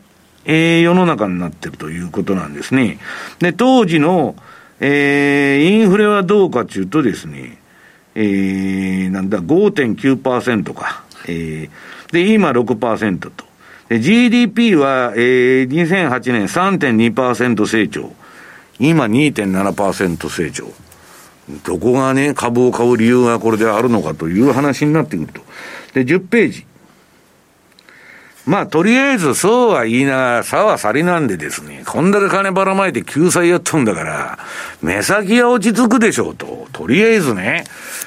えー、世の中になってるということなんですね。で、当時の、えー、インフレはどうかというとですね、えー、なんだ、5.9%か。えー、で、今6%と。で GDP は、えー、2008年3.2%成長。今2.7%成長。どこがね、株を買う理由がこれであるのかという話になってくると。で、10ページ。まあ、とりあえず、そうは言いながら、さはさりなんでですね、こんだけ金ばらまいて救済やっとんだから、目先は落ち着くでしょうと。とりあえずね、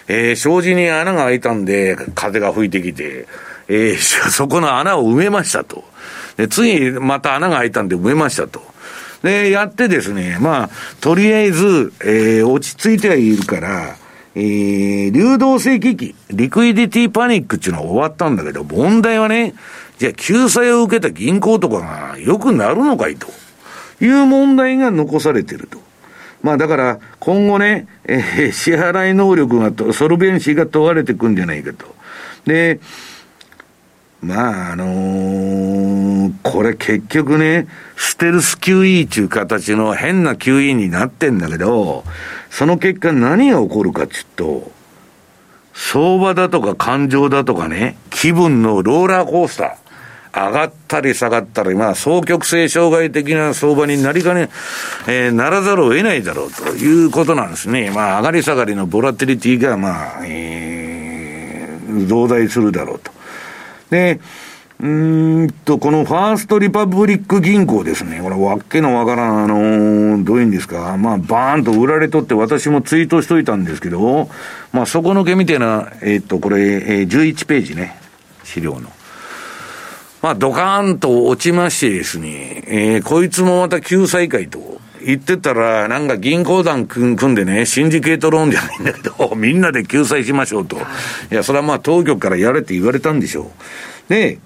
えー、障子に穴が開いたんで、風が吹いてきて、えー、そこの穴を埋めましたと。で、次、また穴が開いたんで埋めましたと。で、やってですね、まあ、とりあえず、えー、落ち着いてはいるから、えー、流動性危機、リクイディティパニックっていうのは終わったんだけど、問題はね、じゃあ救済を受けた銀行とかが良くなるのかいという問題が残されてると。まあだから今後ね、えー、支払い能力が、ソルベンシーが問われてくんじゃないかと。で、まああのー、これ結局ね、ステルス QE っていう形の変な QE になってんだけど、その結果何が起こるかっていうと、相場だとか感情だとかね、気分のローラーコースター。上がったり下がったり、まあ、双極性障害的な相場になりかね、えー、ならざるを得ないだろうということなんですね。まあ、上がり下がりのボラティリティが、まあ、えー、増大するだろうと。で、うんと、このファーストリパブリック銀行ですね。これ、わけのわからん、あのー、どういうんですか。まあ、バーンと売られとって私もツイートしといたんですけど、まあ、底抜けみたいな、えー、っと、これ、えー、11ページね。資料の。まあ、ドカーンと落ちましてですね、えー、こいつもまた救済会と言ってたら、なんか銀行団組んでね、シンジケートローンじゃないんだけど、みんなで救済しましょうと。いや、それはまあ当局からやれって言われたんでしょう。で、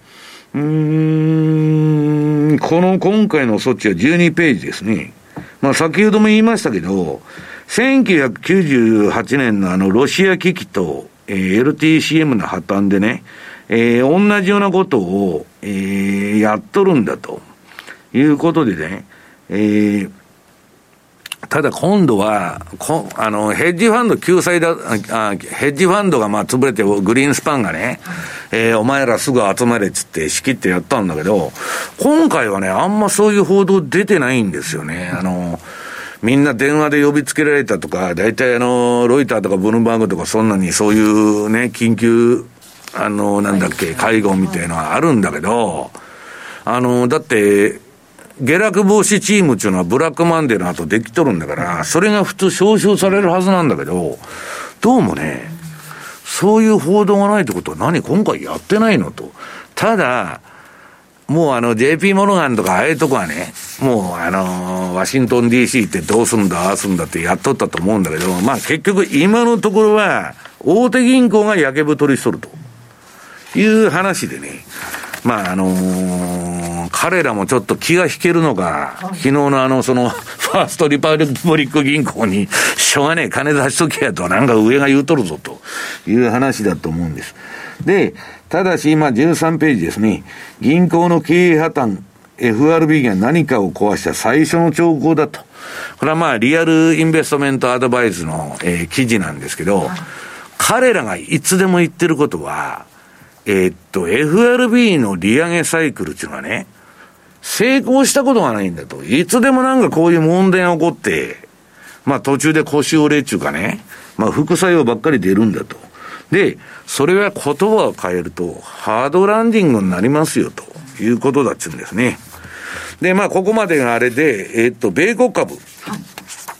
うーん、この今回の措置は12ページですね。まあ先ほども言いましたけど、1998年のあのロシア危機と、えー、LTCM の破綻でね、えー、同じようなことを、えー、やっとるんだということでね、えー、ただ今度は、こあの、ヘッジファンド救済だ、あヘッジファンドがまあ潰れて、グリーンスパンがね、えー、お前らすぐ集まれっつって仕切ってやったんだけど、今回はね、あんまそういう報道出てないんですよね。あの、みんな電話で呼びつけられたとか、大体あの、ロイターとかブルーバーグとかそんなにそういうね、緊急あの、なんだっけ、会合みたいのはあるんだけど、あの、だって、下落防止チームっていうのはブラックマンデーの後できとるんだから、それが普通招集されるはずなんだけど、どうもね、そういう報道がないってことは何今回やってないのと。ただ、もうあの JP モルガンとかああいうとこはね、もうあのワシントン DC ってどうすんだ、ああすんだってやっとったと思うんだけど、まあ結局今のところは大手銀行が焼け太りしとると。いう話でね、まああのー、彼らもちょっと気が引けるのか、昨日のあの、その、ファーストリパブリック銀行に、しょうがねえ金出しとけやと、なんか上が言うとるぞという話だと思うんです。で、ただし今13ページですね、銀行の経営破綻、FRB が何かを壊した最初の兆候だと。これはまあ、リアルインベストメントアドバイスの、えー、記事なんですけど、彼らがいつでも言ってることは、えー、っと、FRB の利上げサイクルっていうのはね、成功したことがないんだと。いつでもなんかこういう問題が起こって、まあ途中で腰折れっていうかね、まあ副作用ばっかり出るんだと。で、それは言葉を変えると、ハードランディングになりますよということだっちゅうんですね。で、まあここまでがあれで、えー、っと、米国株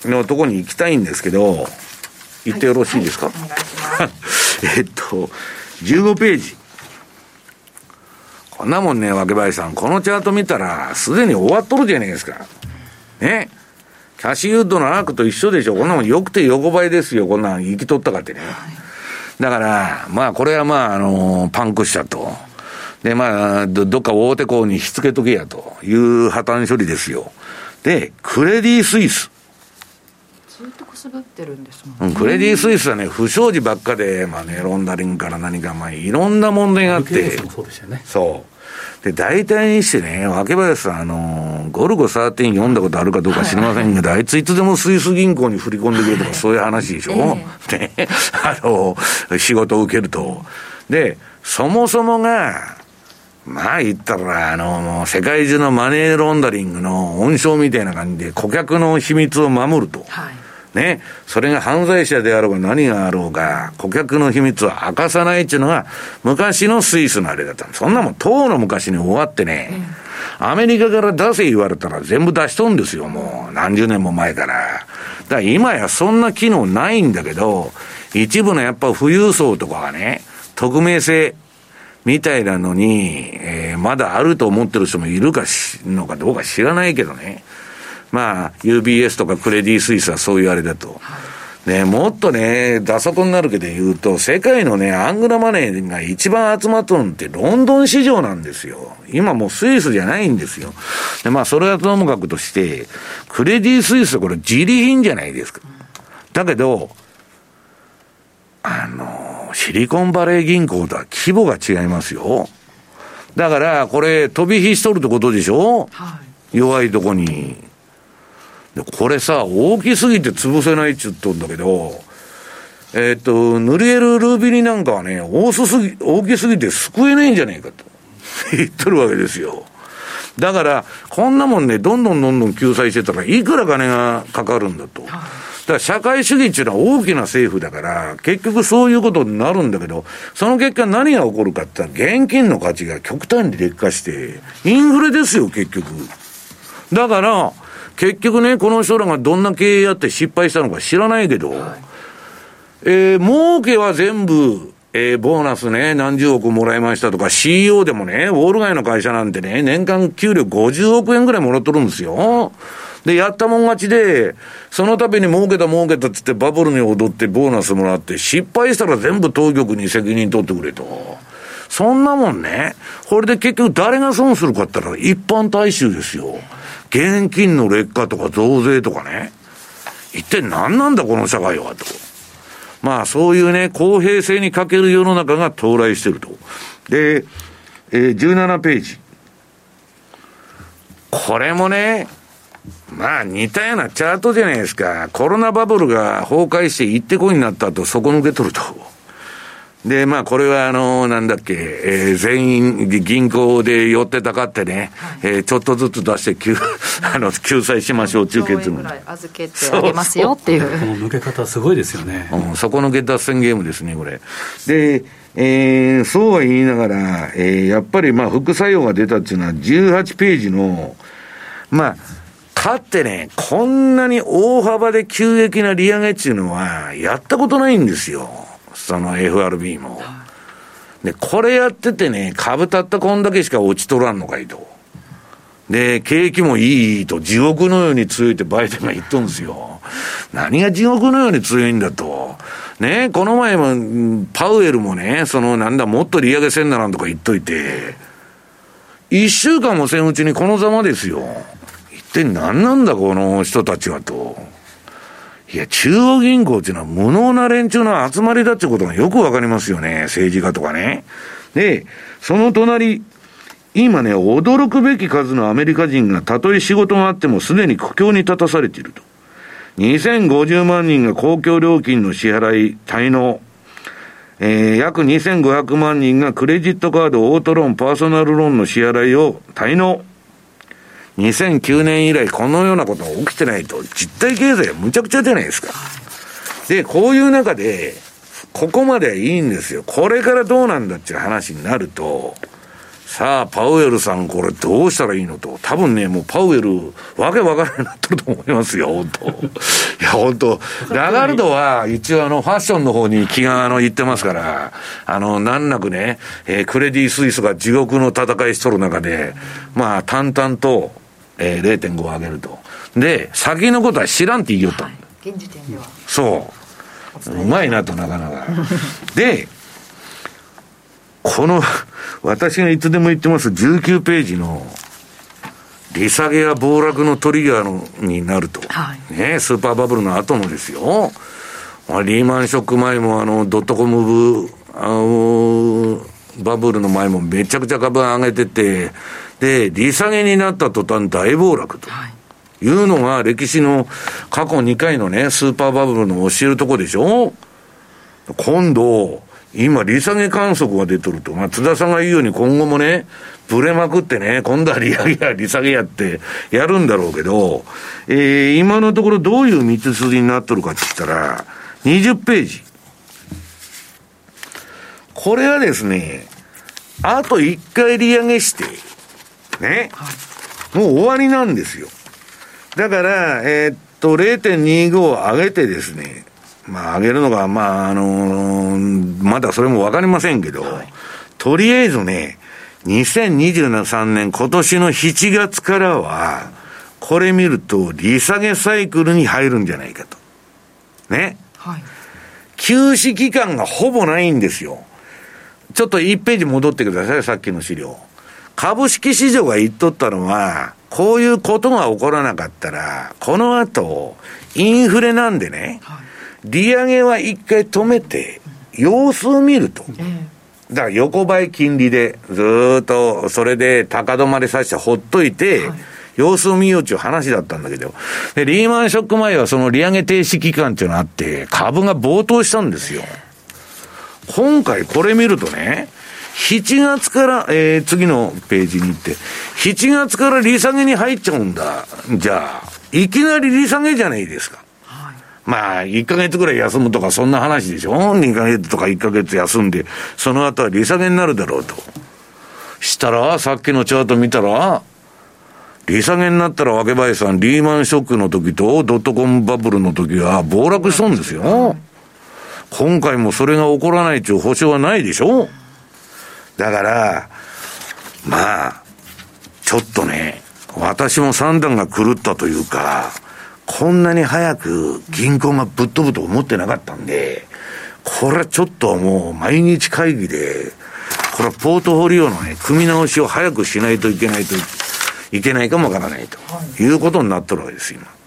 のとこに行きたいんですけど、言ってよろしいですか、はいはい、えっと、15ページ。こんなもんね、若林さん、このチャート見たら、すでに終わっとるじゃないですか。ね。キャッシュユードのアークと一緒でしょ。こんなもんよくて横ばいですよ。こんなん生きとったかってね。だから、まあ、これはまあ、あの、パンクしたと。で、まあ、どどっか大手港にしつけとけやという破綻処理ですよ。で、クレディ・スイス。ずっとくすぶってるんですもん、ね、クレディ・スイスはね、不祥事ばっかで、まあね、ロンダリングから何か、まあ、いろんな問題があって。そうね。で、大体にしてね、若林さん、あの、ゴルゴ13読んだことあるかどうか知りませんけど、はい、あいついつでもスイス銀行に振り込んでくれとか、そういう話でしょ、えー、ね、あの、仕事を受けると。で、そもそもが、まあ言ったら、あの、もう世界中のマネーロンダリングの温床みたいな感じで顧客の秘密を守ると。はいね、それが犯罪者であろうが何があろうが、顧客の秘密を明かさないっていうのが、昔のスイスのあれだったそんなもん、当の昔に終わってね、うん、アメリカから出せ言われたら全部出しとんですよ、もう。何十年も前から。だから今やそんな機能ないんだけど、一部のやっぱ富裕層とかがね、匿名性、みたいなのに、えー、まだあると思ってる人もいるかし、のかどうか知らないけどね。まあ、UBS とかクレディ・スイスはそういうあれだと。ね、もっとね、打足になるけど言うと、世界のね、アングラマネーが一番集まっとるのってロンドン市場なんですよ。今もうスイスじゃないんですよ。で、まあ、それはともかくとして、クレディ・スイスはこれ自利品じゃないですか。だけど、あの、シリコンバレー銀行とは規模が違いますよ。だから、これ、飛び火しとるってことでしょ、はい、弱いとこに。これさ、大きすぎて潰せないっちゅっとんだけど、えっ、と、塗りエル・ルービニなんかはね、大すぎ、大きすぎて救えないんじゃないかと 言ってるわけですよ。だから、こんなもんね、どんどんどんどん救済してたらいくら金がかかるんだと。だから社会主義っていうのは大きな政府だから、結局そういうことになるんだけど、その結果何が起こるかって言ったら、現金の価値が極端に劣化して、インフレですよ、結局。だから、結局ね、この人らがどんな経営やって失敗したのか知らないけど、はい、えー、儲けは全部、えー、ボーナスね、何十億もらいましたとか、CEO でもね、ウォール街の会社なんてね、年間給料50億円ぐらいもらっとるんですよ。で、やったもん勝ちで、その度に儲けた儲けたっつってバブルに踊ってボーナスもらって、失敗したら全部当局に責任取ってくれと。そんなもんね、これで結局誰が損するかって言ったら一般大衆ですよ。現金の劣化とか増税とかね。一体何なんだこの社会はと。まあそういうね、公平性に欠ける世の中が到来してると。で、えー、17ページ。これもね、まあ似たようなチャートじゃないですか。コロナバブルが崩壊して行ってこいになった後、底抜け取ると。で、まあ、これは、あの、なんだっけ、えー、全員銀行で寄ってたかってね、はい、えー、ちょっとずつ出して救、あの、救済しましょう、中決ぐらい預けてあげますよっていう。この抜け方すごいですよね。うん、底抜け脱線ゲームですね、これ。で、えー、そうは言いながら、えー、やっぱりまあ副作用が出たっていうのは18ページの、まあ、かってね、こんなに大幅で急激な利上げっていうのは、やったことないんですよ。その FRB も。で、これやっててね、株たったこんだけしか落ちとらんのかいと。で、景気もいいと、地獄のように強いってバイデンが言っとんですよ。何が地獄のように強いんだと。ね、この前も、パウエルもね、そのなんだ、もっと利上げせんならんとか言っといて、一週間もせんうちにこのざまですよ。体何なんだこの人たちはと。いや、中央銀行っていうのは無能な連中の集まりだってことがよくわかりますよね。政治家とかね。で、その隣、今ね、驚くべき数のアメリカ人がたとえ仕事があってもすでに苦境に立たされていると。2050万人が公共料金の支払い滞納。えー、約2500万人がクレジットカード、オートローン、パーソナルローンの支払いを滞納。2009年以来このようなことが起きてないと、実体経済はむちゃくちゃじゃないですか。で、こういう中で、ここまではいいんですよ。これからどうなんだっていう話になると、さあ、パウエルさん、これどうしたらいいのと。多分ね、もうパウエル、わけわからないなってると思いますよ、本当いや、本当ラガルドは、一応あの、ファッションの方に気があの、言ってますから、あの、難なくね、えー、クレディ・スイスが地獄の戦いしとる中で、まあ、淡々と、えー、0.5上げると。で、先のことは知らんって言いよったんだ。現時点では。そう。うまいなと、なかなか。で、この、私がいつでも言ってます19ページの、利下げや暴落のトリガーのになると、はい、ね、スーパーバブルの後のですよ、まあ、リーマンショック前もあのドットコム部あのバブルの前もめちゃくちゃ株上げてて、で、利下げになった途端大暴落と。いうのが歴史の過去2回のね、スーパーバブルの教えるとこでしょ？今度、今、利下げ観測が出とると。まあ、津田さんが言うように今後もね、ぶれまくってね、今度は利上げや利下げやってやるんだろうけど、えー、今のところどういう道筋になっとるかって言ったら、20ページ。これはですね、あと1回利上げして、ね、もう終わりなんですよ。だから、えー、っと、0.25を上げてですね、まあ、上げるのが、まあ、あのー、まだそれもわかりませんけど、はい、とりあえずね、2023年今年の7月からは、これ見ると、利下げサイクルに入るんじゃないかと。ね。はい。休止期間がほぼないんですよ。ちょっと1ページ戻ってください、さっきの資料。株式市場が言っとったのは、こういうことが起こらなかったら、この後、インフレなんでね、はい利上げは一回止めて、様子を見ると。だから横ばい金利で、ずっとそれで高止まりさせてほっといて、様子を見ようっていう話だったんだけど、で、リーマンショック前はその利上げ停止期間っていうのがあって、株が暴騰したんですよ。今回これ見るとね、7月から、えー、次のページに行って、7月から利下げに入っちゃうんだ。じゃあ、いきなり利下げじゃないですか。まあ、1ヶ月ぐらい休むとか、そんな話でしょ ?2 ヶ月とか1ヶ月休んで、その後は利下げになるだろうと。したら、さっきのチャート見たら、利下げになったら、若林さん、リーマンショックの時と、ドットコムバブルの時は暴落しとんですよ。今回もそれが起こらないという保証はないでしょ？だから、まあ、ちょっとね、私も算段が狂ったというか、こんなに早く銀行がぶっ飛ぶと思ってなかったんで、これはちょっともう毎日会議で、これはポートフォリオのね、組み直しを早くしないといけないといけないかもわからないと、いうことになってるわけです、今。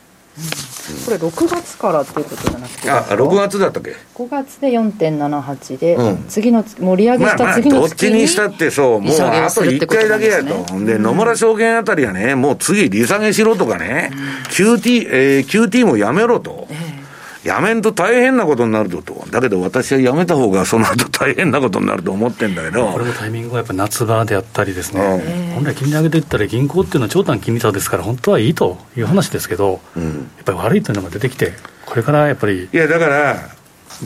これ6月からっていうことじゃなくて。あ6月だったっけ？5月で4.78で、うん、次の盛り上げした次の月に、まあ、どっちにしたってそうもうあと1回だけやと、で野村証券あたりはねもう次利下げしろとかね、うん、QT、えー、QT もやめろと、えーやめんと大変なことになるぞと。だけど私はやめた方がその後大変なことになると思ってんだけど。これもタイミングはやっぱ夏場であったりですね、うん、本来金利上げていったら銀行っていうのは長短金利差ですから本当はいいという話ですけど、うん、やっぱり悪いというのが出てきて、これからやっぱり。いやだから、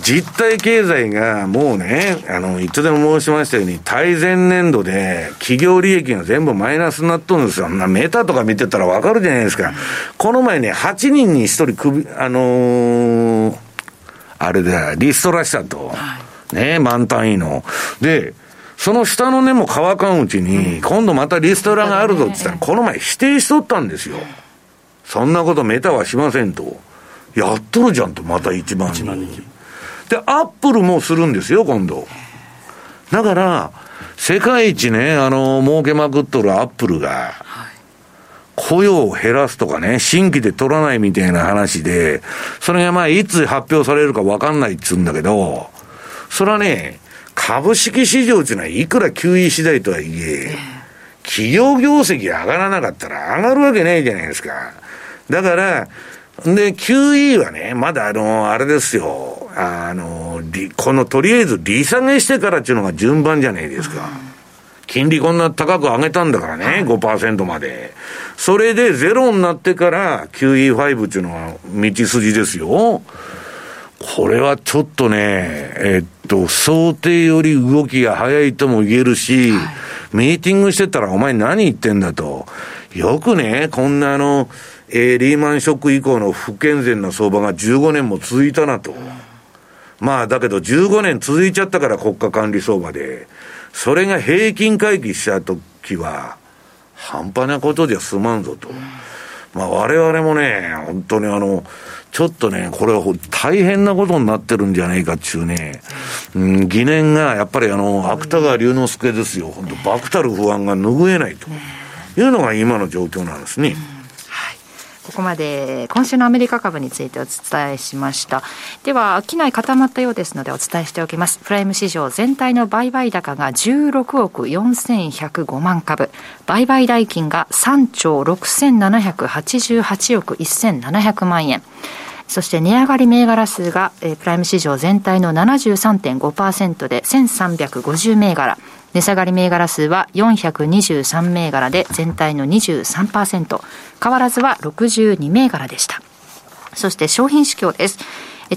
実体経済がもうね、あの、いつでも申しましたように、対前年度で企業利益が全部マイナスになっとるんですよ。なメーターとか見てたらわかるじゃないですか。この前ね、8人に1人首、あのー、あれだ、リストラしたと。ね、満単位の。で、その下の根も乾かんうちに、今度またリストラがあるぞって言ったら、この前否定しとったんですよ。そんなことメタはしませんと。やっとるじゃんと、また1万人。で、アップルもするんですよ、今度。だから、世界一ね、あの、儲けまくっとるアップルが、雇用を減らすとかね、新規で取らないみたいな話で、それがまあ、いつ発表されるか分かんないっつうんだけど、それはね、株式市場っていうのはいくら QE 次第とはいえ、企業業績上がらなかったら上がるわけないじゃないですか。だから、で、QE はね、まだあの、あれですよ。あの、このとりあえず利下げしてからっていうのが順番じゃないですか。金利こんな高く上げたんだからね、5%まで。それでゼロになってから QE5 っていうのは道筋ですよ。これはちょっとね、えっと、想定より動きが早いとも言えるし、はい、ミーティングしてたらお前何言ってんだと。よくね、こんなあの、えー、リーマンショック以降の不健全な相場が15年も続いたなと。まあ、だけど15年続いちゃったから国家管理相場で、それが平均回帰した時は、半端なことじゃ済まんぞと。まあ、我々もね、本当にあの、ちょっとね、これは大変なことになってるんじゃないかっていうね、うん、疑念が、やっぱりあの、芥川龍之介ですよ。本当、爆たる不安が拭えないというのが今の状況なんですね。ここまで今週のアメリカ株についてお伝えしました。では商い固まったようですのでお伝えしておきます。プライム市場全体の売買高が16億4105万株。売買代金が3兆6788億1700万円そして値上がり銘柄数が、えー、プライム市場全体の73.5%で1350銘柄。値下がり銘柄数は423銘柄で全体の23%変わらずは62銘柄でした。そして商品市況です。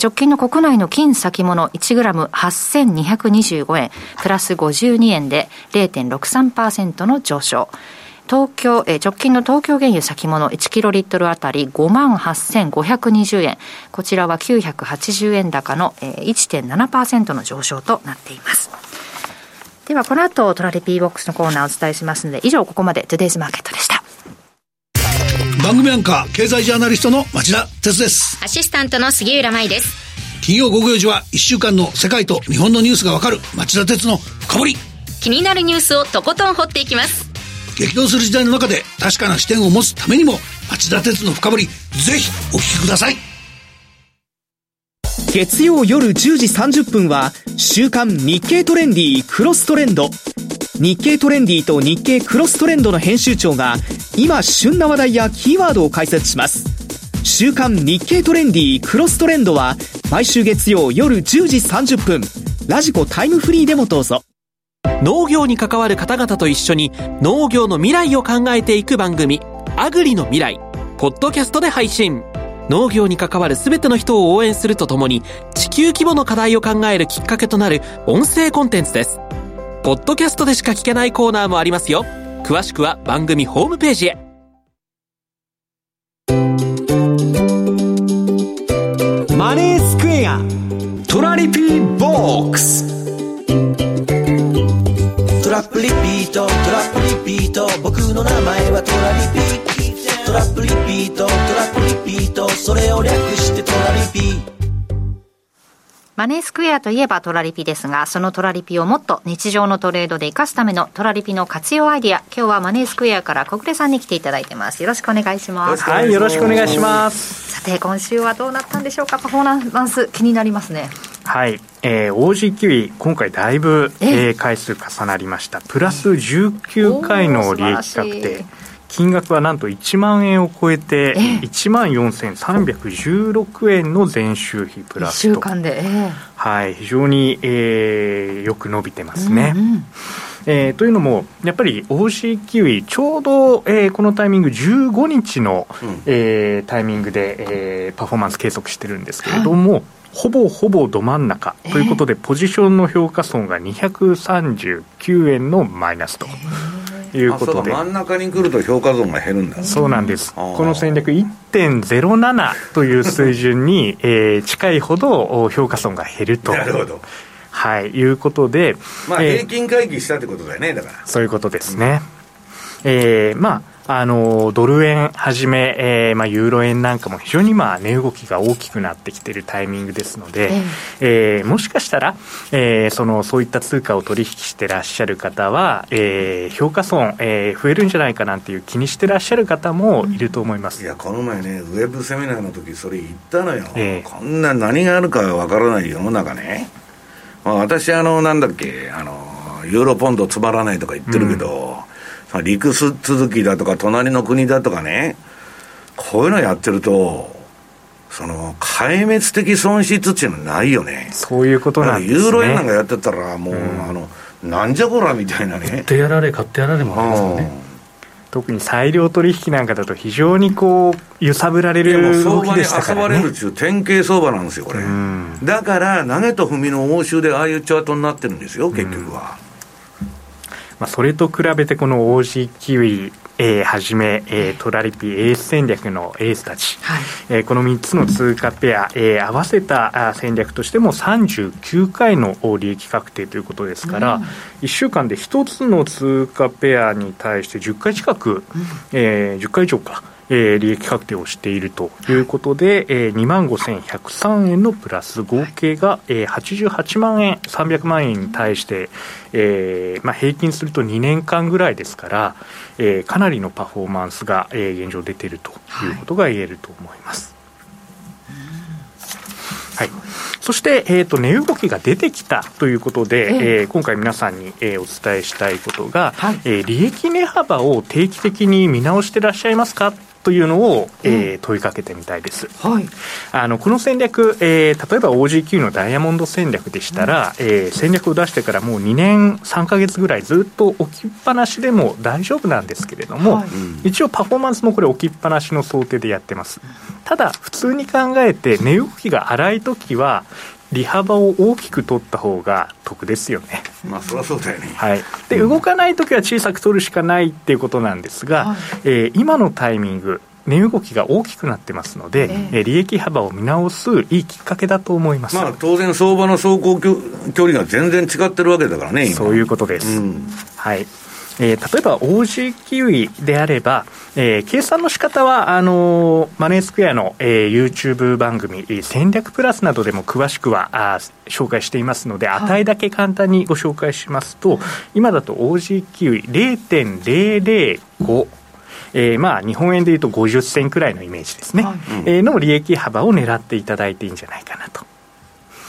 直近の国内の金先物 1g8225 円。プラス52円で0.63%の上昇。東京、え直近の東京原油先物1キロリットルあたり5万8520円。こちらは980円高の、え1.7%の上昇となっています。ではこの後トラリピーボックスのコーナーをお伝えしますので以上ここまでトゥデイズマーケットでした。番組アンカー経済ジャーナリストの町田哲です。アシスタントの杉浦舞です。金曜午後4時は1週間の世界と日本のニュースがわかる町田哲の深掘り。気になるニュースをとことん掘っていきます。激動する時代の中で確かな視点を持つためにも町田鉄の深掘りぜひお聞きください月曜夜10時30分は週刊日経トレンディクロストレンド。日経トレンディと日経クロストレンドの編集長が今旬な話題やキーワードを解説します。週刊日経トレンディクロストレンドは毎週月曜夜10時30分。ラジコタイムフリーでもどうぞ。農業に関わる方々と一緒に農業の未来を考えていく番組アグリの未来ポッドキャストで配信。農業に関わる全ての人を応援するとともに地球規模の課題を考えるきっかけとなる音声コンテンツです。ポッドキャストでしか聞けないコーナーもありますよ。詳しくは番組ホームページへ。マネースクエア。トラリピーボックス。トラップリピートトラップリピート。僕の名前はトラリピトラップリピートトラップリピートそれを略してトラリピマネースクエアといえばトラリピですが、そのトラリピをもっと日常のトレードで活かすためのトラリピの活用アイディア、今日はマネースクエアから小暮さんに来ていただいてます。よろしくお願いします。はい、よろしくお願いします。さて、今週はどうなったんでしょうか、パフォーマンス気になりますね。はい、えー、OG9 今回だいぶ、えー、回数重なりましたプラス19回の利益確定金額はなんと1万円を超えて、1万4316円の前週比プラスと。週間で、えー、はい、非常に、えー、よく伸びてますね。うんうん。えー、というのも、やっぱり OC キウイ、ちょうど、えー、このタイミング、15日の、うん、えー、タイミングで、えー、パフォーマンス計測してるんですけれども、はい、ほぼほぼど真ん中。ということで、えー、ポジションの評価損が239円のマイナスと。えーいうことで。真ん中に来ると評価損が減るんだ。そうなんです。この戦略1.07という水準に、えー、近いほど評価損が減ると。なるほど。はい、いうことで、まあ、平均回帰したってことだよね、だから。そういうことですね。うん、えー、まあ、あのドル円はじめ、えーまあ、ユーロ円なんかも非常にまあ値動きが大きくなってきているタイミングですので、えー、もしかしたら、えー、そのそういった通貨を取引してらっしゃる方は、えー、評価損、えー、増えるんじゃないかなんていう気にしてらっしゃる方もいると思います、いやこの前ねウェブセミナーの時それ言ったのよ、えー、こんな何があるかわからない世の中ね、まあ、私あのなんだっけあのユーロポンドつまらないとか言ってるけど、うん陸続きだとか、隣の国だとかね、こういうのやってると、その壊滅的損失っていうのはないよね。そういうことなんですね。ユーロ円なんかやってたら、もう、うん、あの、なんじゃこらみたいなね。買ってやられ、買ってやられもありますよね。特に裁量取引なんかだと非常にこう揺さぶられる動きでしたから、ね、相場に遊ばれるっていう典型相場なんですよこれ、だから投げと踏みの応酬でああいうチャートになってるんですよ結局は、まあ、それと比べてこの OG キウイえー、はじめ、えー、トラリピエース戦略のエースたち、はい、えー、この3つの通貨ペア、えー、合わせた戦略としても39回の利益確定ということですから、うん、1週間で1つの通貨ペアに対して10回近く、うん、えー、10回以上か。えー、利益確定をしているということで、えー、2万5103円のプラス合計が、えー、88万円300万円に対して、えーまあ、平均すると2年間ぐらいですから、えー、かなりのパフォーマンスが、えー、現状出ているということが言えると思います。はい、そして、えーと、値動きが出てきたということで、えー、えー、今回皆さんに、えー、お伝えしたいことが、はい、えー、利益値幅を定期的に見直していらっしゃいますかというのを、えー、問いかけてみたいです、はい、あのこの戦略、えー、例えば OGQ のダイヤモンド戦略でしたら、うん、えー、戦略を出してからもう2年3か月ぐらいずっと置きっぱなしでも大丈夫なんですけれども、はい、一応パフォーマンスもこれ置きっぱなしの想定でやってます。ただ普通に考えて値動きが荒い時は利幅を大きく取った方が得ですよね。まあそりゃそうだよね。はい。で、動かないときは小さく取るしかないっていうことなんですが、はい、えー、今のタイミング、値動きが大きくなってますので、えー、利益幅を見直すいいきっかけだと思います、まあ、当然、相場の走行距離が全然違ってるわけだからね、そういうことです。うん、はいえー、例えば OG キウイであれば、えー、計算の仕方はあのー、マネースクエアの、えー、YouTube 番組、戦略プラスなどでも詳しくはあ紹介していますので、はい、値だけ簡単にご紹介しますと、今だと OG キウイ0.005、えー、まあ日本円でいうと50銭くらいのイメージですね、はい、えー、の利益幅を狙っていただいていいんじゃないかなと。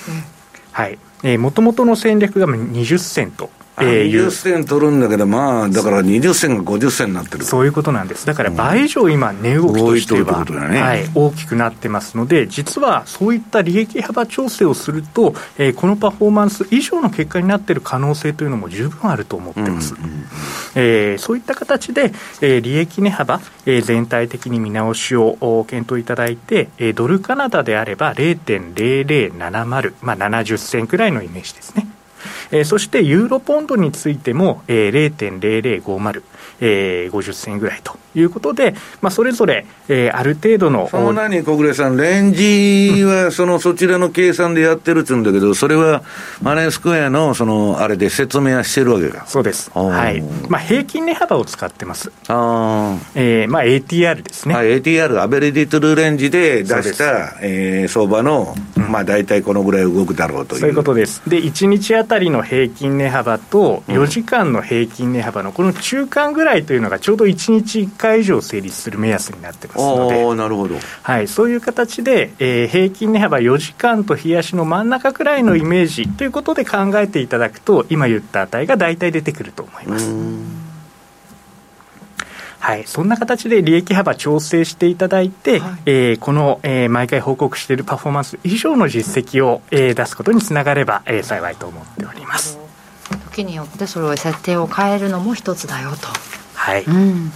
うん、はい。もともとの戦略が20銭とえー、20銭取るんだけど、まあ、だから20銭が50銭になってる。そういうことなんです、だから倍以上今、値動きとしては、ね、はい、大きくなってますので、実はそういった利益幅調整をすると、えー、このパフォーマンス以上の結果になっている可能性というのも十分あると思ってます。うんうん、えー、そういった形で、えー、利益値幅、えー、全体的に見直しを検討いただいて、えー、ドルカナダであれば0.0070、まあ、70銭くらいのイメージですね。えー、そしてユーロポンドについても、えー、0.0050、えー、50銭ぐらいということで、まあ、それぞれ、えー、ある程度の。そんなに小暮さん、レンジはそのそちらの計算でやってるって言うんだけど、それはマネースクエアのそのあれで説明はしてるわけか。そうです。はい。まあ、平均値幅を使ってます。あえー、まあ、ATR ですね。はい、ATR、アベレディトゥルレンジで出した、えー、相場の、うん、まあ、大体このぐらい動くだろうという。そういうことです。で、1日あたりの平均値幅と、4時間の平均値幅のこの中間ぐらいというのが、ちょうど1日1回以上成立する目安になってますので、なるほど。はい、そういう形で、えー、平均値幅4時間と冷やしの真ん中くらいのイメージということで考えていただくと、今言った値が大体出てくると思います。はい、そんな形で利益幅調整していただいて、はい、えー、この、えー、毎回報告しているパフォーマンス以上の実績を、えー、出すことにつながれば、えー、幸いと思っております。時によってそれを設定を変えるのも一つだよと。はい、うん。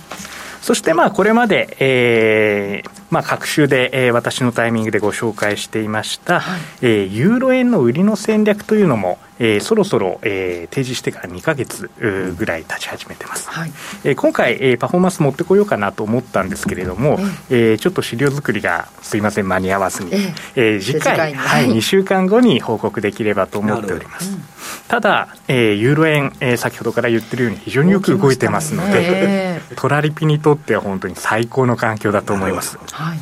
そしてまあこれまで、えーまあ、各週で、えー、私のタイミングでご紹介していました、はい、えー、ユーロ円の売りの戦略というのも、えー、そろそろ、えー、提示してから2か月ぐらい経ち始めてます、はい、えー、今回、えー、パフォーマンス持ってこようかなと思ったんですけれども、えー、ちょっと資料作りがすいません間に合わずに、えー、えー、次回、はい、2週間後に報告できればと思っております、ただ、えー、ユーロ円、えー、先ほどから言ってるように非常によく動いてますので、トラリピにとっては本当に最高の環境だと思います。はい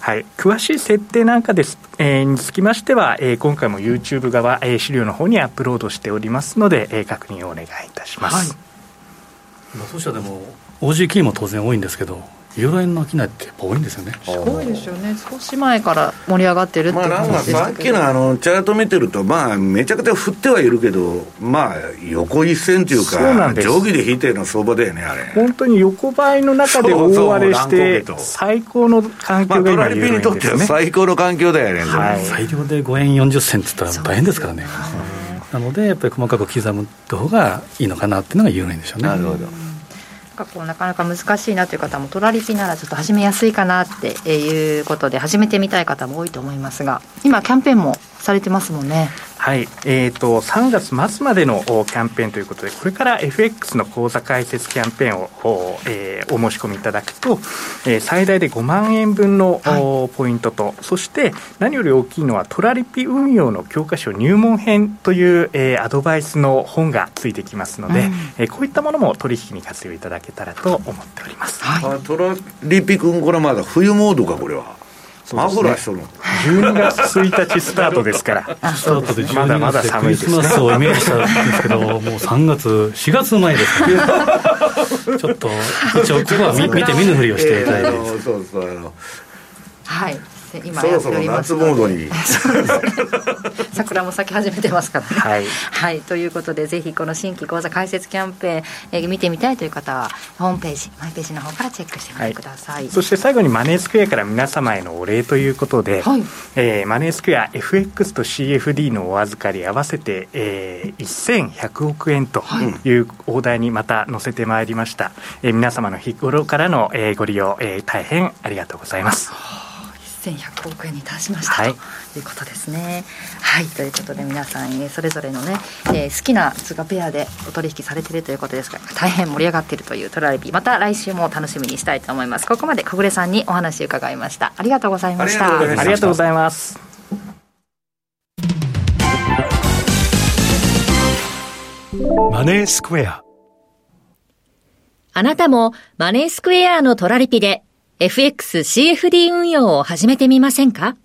はい、詳しい設定なんかです、えー、につきましては、えー、今回も YouTube 側、えー、資料の方にアップロードしておりますので、えー、確認をお願いいたします。はい、当社でも OG キーも当然多いんですけどユーロ円の商いってやっぱ多いんですよね。すごいですよね。少し前から盛り上がってるってまあなんかさっきのあのチャート見てるとまあめちゃくちゃ振ってはいるけどまあ横一線というか定規で引いての相場だよねあれ。本当に横ばいの中で大荒れして最高の環境が今ユーロ円にとっては最高の環境だよね、はい、最良で5円40銭って言ったら大変ですからね。なのでやっぱり細かく刻む方がいいのかなっていうのが有名でしょうね。なるほどなんかこうなかなか難しいなという方もトラリピならちょっと始めやすいかなっていうことで始めてみたい方も多いと思いますが今キャンペーンもされてますもんね。はい、えーと、3月末までのキャンペーンということで、これから FX の口座開設キャンペーンを、えー、お申し込みいただくと、えー、最大で5万円分の、はい、ポイントと、そして何より大きいのは、トラリピ運用の教科書入門編という、えー、アドバイスの本がついてきますので、うん、えー、こういったものも取引に活用いただけたらと思っております。はい、トラリピ君、これまだ冬モードか、これは。マフラーしとる12月1日スタートですから。スタートでまだまだ寒いです、ね、クリスマスをイメージしたんですけどもう3月4月前ですか。ら ちょっと一応ここは見見て見ぬふりをしていただいて、えー、そうそうあの。はい今やっておりますので。桜も咲き始めてますからね、はい、はい、ということでぜひこの新規講座開設キャンペーン、えー、見てみたいという方はホームページマイページの方からチェックしてみてください、はい、そして最後にマネースクエアから皆様へのお礼ということで、はい、えー、マネースクエア FX と CFD のお預かり合わせて、えー、1100億円とい。う大台にまた載せてまいりました、えー、皆様の日頃からの、えー、ご利用、えー、大変ありがとうございます1100億円に達しました、はい、ということですね。はい。ということで皆さん、えそれぞれのね、えー、好きな通貨ペアでお取引されているということですが大変盛り上がっているというトラリピーまた来週も楽しみにしたいと思います。ここまで小暮さんにお話伺いました。ありがとうございました。ありがとうございます。マネースクエア。あなたもマネースクエアのトラリピで FXCFD 運用を始めてみませんか？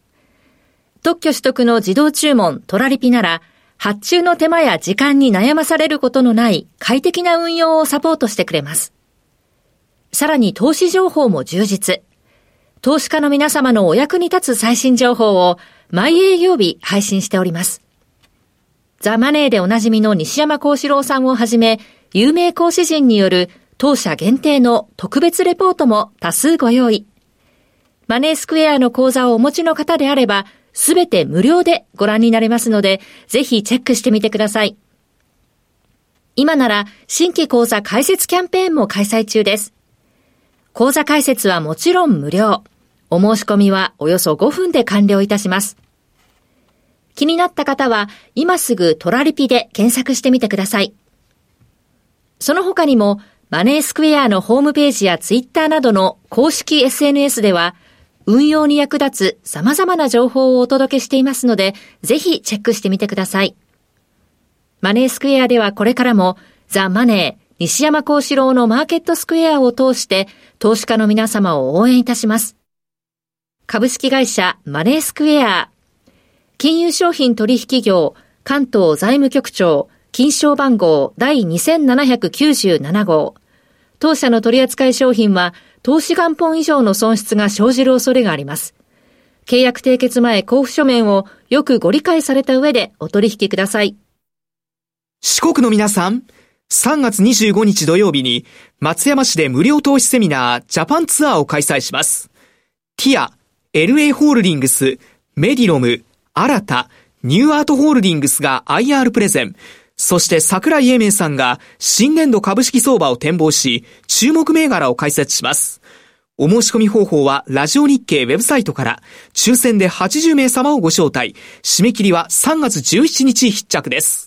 特許取得の自動注文トラリピなら、発注の手間や時間に悩まされることのない快適な運用をサポートしてくれます。さらに投資情報も充実。投資家の皆様のお役に立つ最新情報を毎営業日配信しております。ザ・マネーでおなじみの西山幸四郎さんをはじめ、有名講師陣による当社限定の特別レポートも多数ご用意。マネースクエアの講座をお持ちの方であれば、すべて無料でご覧になれますので、ぜひチェックしてみてください。今なら新規講座開設キャンペーンも開催中です。講座開設はもちろん無料。お申し込みはおよそ5分で完了いたします。気になった方は今すぐトラリピで検索してみてください。その他にもマネースクエアのホームページやツイッターなどの公式 SNS では、運用に役立つ様々な情報をお届けしていますので、ぜひチェックしてみてください。マネースクエアではこれからも、ザ・マネー、西山幸四郎のマーケットスクエアを通して、投資家の皆様を応援いたします。株式会社マネースクエア、金融商品取引業、関東財務局長、金賞番号第2797号。当社の取扱い商品は、投資元本以上の損失が生じる恐れがあります。契約締結前交付書面をよくご理解された上でお取引ください。四国の皆さん、3月25日土曜日に松山市で無料投資セミナージャパンツアーを開催します。ティア、LA ホールディングス、メディロム、アラタ、ニューアートホールディングスが IR プレゼン、そして桜井英明さんが新年度株式相場を展望し、注目銘柄を解説します。お申し込み方法はラジオ日経ウェブサイトから抽選で80名様をご招待。締め切りは3月17日必着です。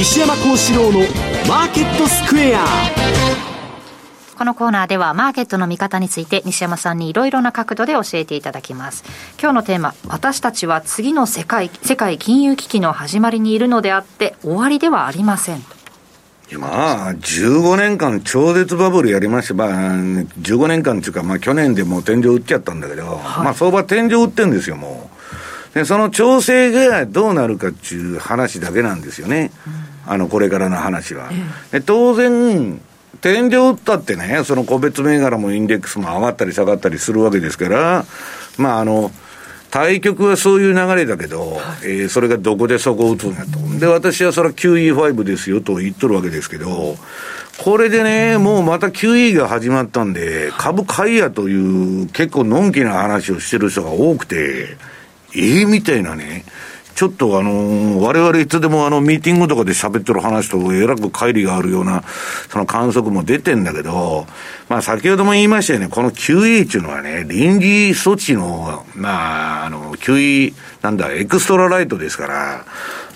西山幸四郎のマーケットスクエア。このコーナーではマーケットの見方について西山さんにいろいろな角度で教えていただきます。今日のテーマ私たちは次の世界世界金融危機の始まりにいるのであって終わりではありません。まあ、15年間超絶バブルやりまして、まあ、15年間っていうか、まあ去年でもう天井打っちゃったんだけど、はい、まあ相場天井打ってんですよ、もう。で、その調整がどうなるかっていう話だけなんですよね。うん、あの、これからの話は。で当然、天井打ったってね、その個別銘柄もインデックスも上がったり下がったりするわけですから、まああの、対局はそういう流れだけど、はい、えー、それがどこでそこを打つんやと。で、私はそれは QE5 ですよと言っとるわけですけど、これでね、もうまた QE が始まったんで、株買いやという結構のんきな話をしてる人が多くて、ええー、みたいなね、ちょっとあの、我々いつでもあの、ミーティングとかで喋ってる話とえらく乖離があるような、その観測も出てんだけど、まあ先ほども言いましたよね、この QE っていうのはね、臨時措置の、まあ、あの、QE、なんだ、エクストラライトですから、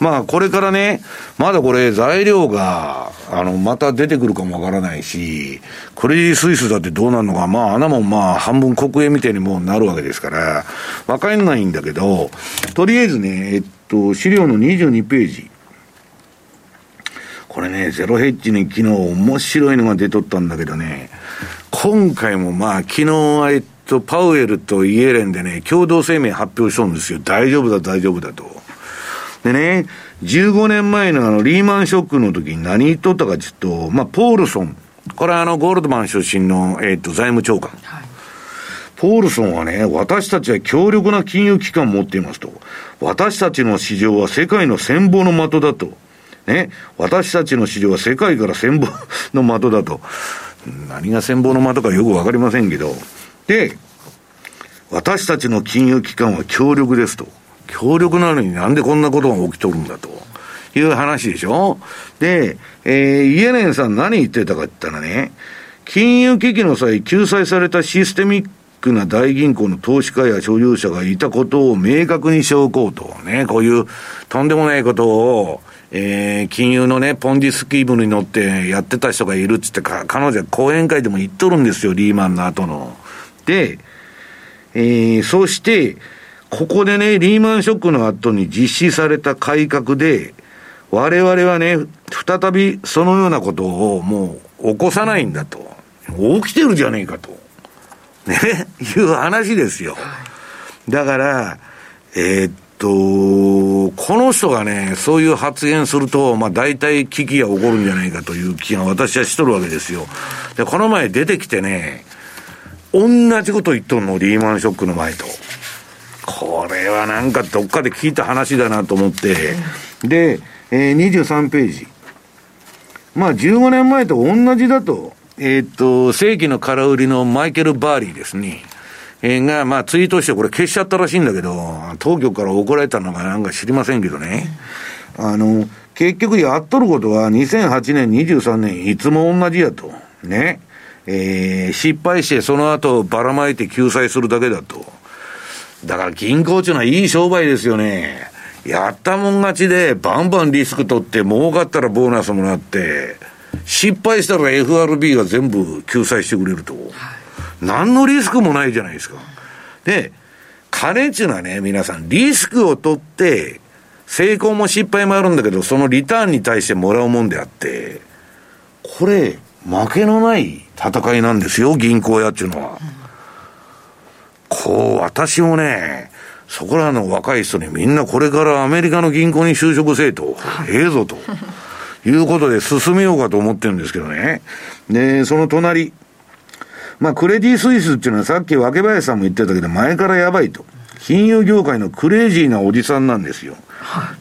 まあこれからね、まだこれ材料が、あの、また出てくるかもわからないし、クレディ・スイスだってどうなるのか、まあ穴もまあ半分国営みたいにもうなるわけですから、わかんないんだけど、とりあえずね、えっと、資料の22ページ。これね、ゼロヘッジに昨日面白いのが出とったんだけどね、今回もまあ昨日、えっと、パウエルとイエレンでね、共同声明発表しとんですよ。大丈夫だ、大丈夫だと。でね、15年前のあのリーマンショックの時に何言っとったかちょっと、まあ、ポールソン。これはあの、ゴールドマン出身の、えっ、と、財務長官。はい、ポールソンはね、私たちは強力な金融機関を持っていますと。私たちの市場は世界の戦望の的だと。ね。私たちの市場は世界から戦望の的だと。何が戦望の的かよくわかりませんけど。で、私たちの金融機関は強力ですと。強力なのになんでこんなことが起きとるんだと。いう話でしょ？で、えー、イエレンさん何言ってたかって言ったらね、金融危機の際、救済されたシステミックな大銀行の投資家や所有者がいたことを明確にしておこうと。ね、こういうとんでもないことを、えー、金融のね、ポンジスキームに乗ってやってた人がいるっつって、彼女は講演会でも言っとるんですよ、リーマンの後の。で、えー、そして、ここでね、リーマンショックの後に実施された改革で、我々はね、再びそのようなことをもう起こさないんだと。起きてるじゃねえかと。ね、いう話ですよ。だから、えー、っと、この人がね、そういう発言すると、まあ大体危機が起こるんじゃないかという気が私はしとるわけですよ。で、この前出てきてね、同じこと言っとんの、リーマンショックの前と。これはなんかどっかで聞いた話だなと思って、で、えー、23ページ。まあ15年前と同じだと、えー、っと、正規の空売りのマイケル・バーリーですね。えー、が、まあツイートしてこれ消しちゃったらしいんだけど、当局から怒られたのかなんか知りませんけどね。あの、結局やっとることは2008年、23年、いつも同じやと。ね。えー、失敗してその後ばらまいて救済するだけだと。だから銀行っていうのはいい商売ですよね。やったもん勝ちで、バンバンリスク取って、儲かったらボーナスもらって、失敗したら FRB が全部救済してくれると。何のリスクもないじゃないですか。で、金っていうのはね、皆さん、リスクを取って、成功も失敗もあるんだけど、そのリターンに対してもらうもんであって、これ、負けのない戦いなんですよ、銀行屋っていうのは。こう、私もね、そこらの若い人にみんなこれからアメリカの銀行に就職せえと、ええぞと、いうことで進めようかと思ってるんですけどね。で、その隣。まあ、クレディ・スイスっていうのはさっき若林さんも言ってたけど、前からやばいと。金融業界のクレイジーなおじさんなんですよ。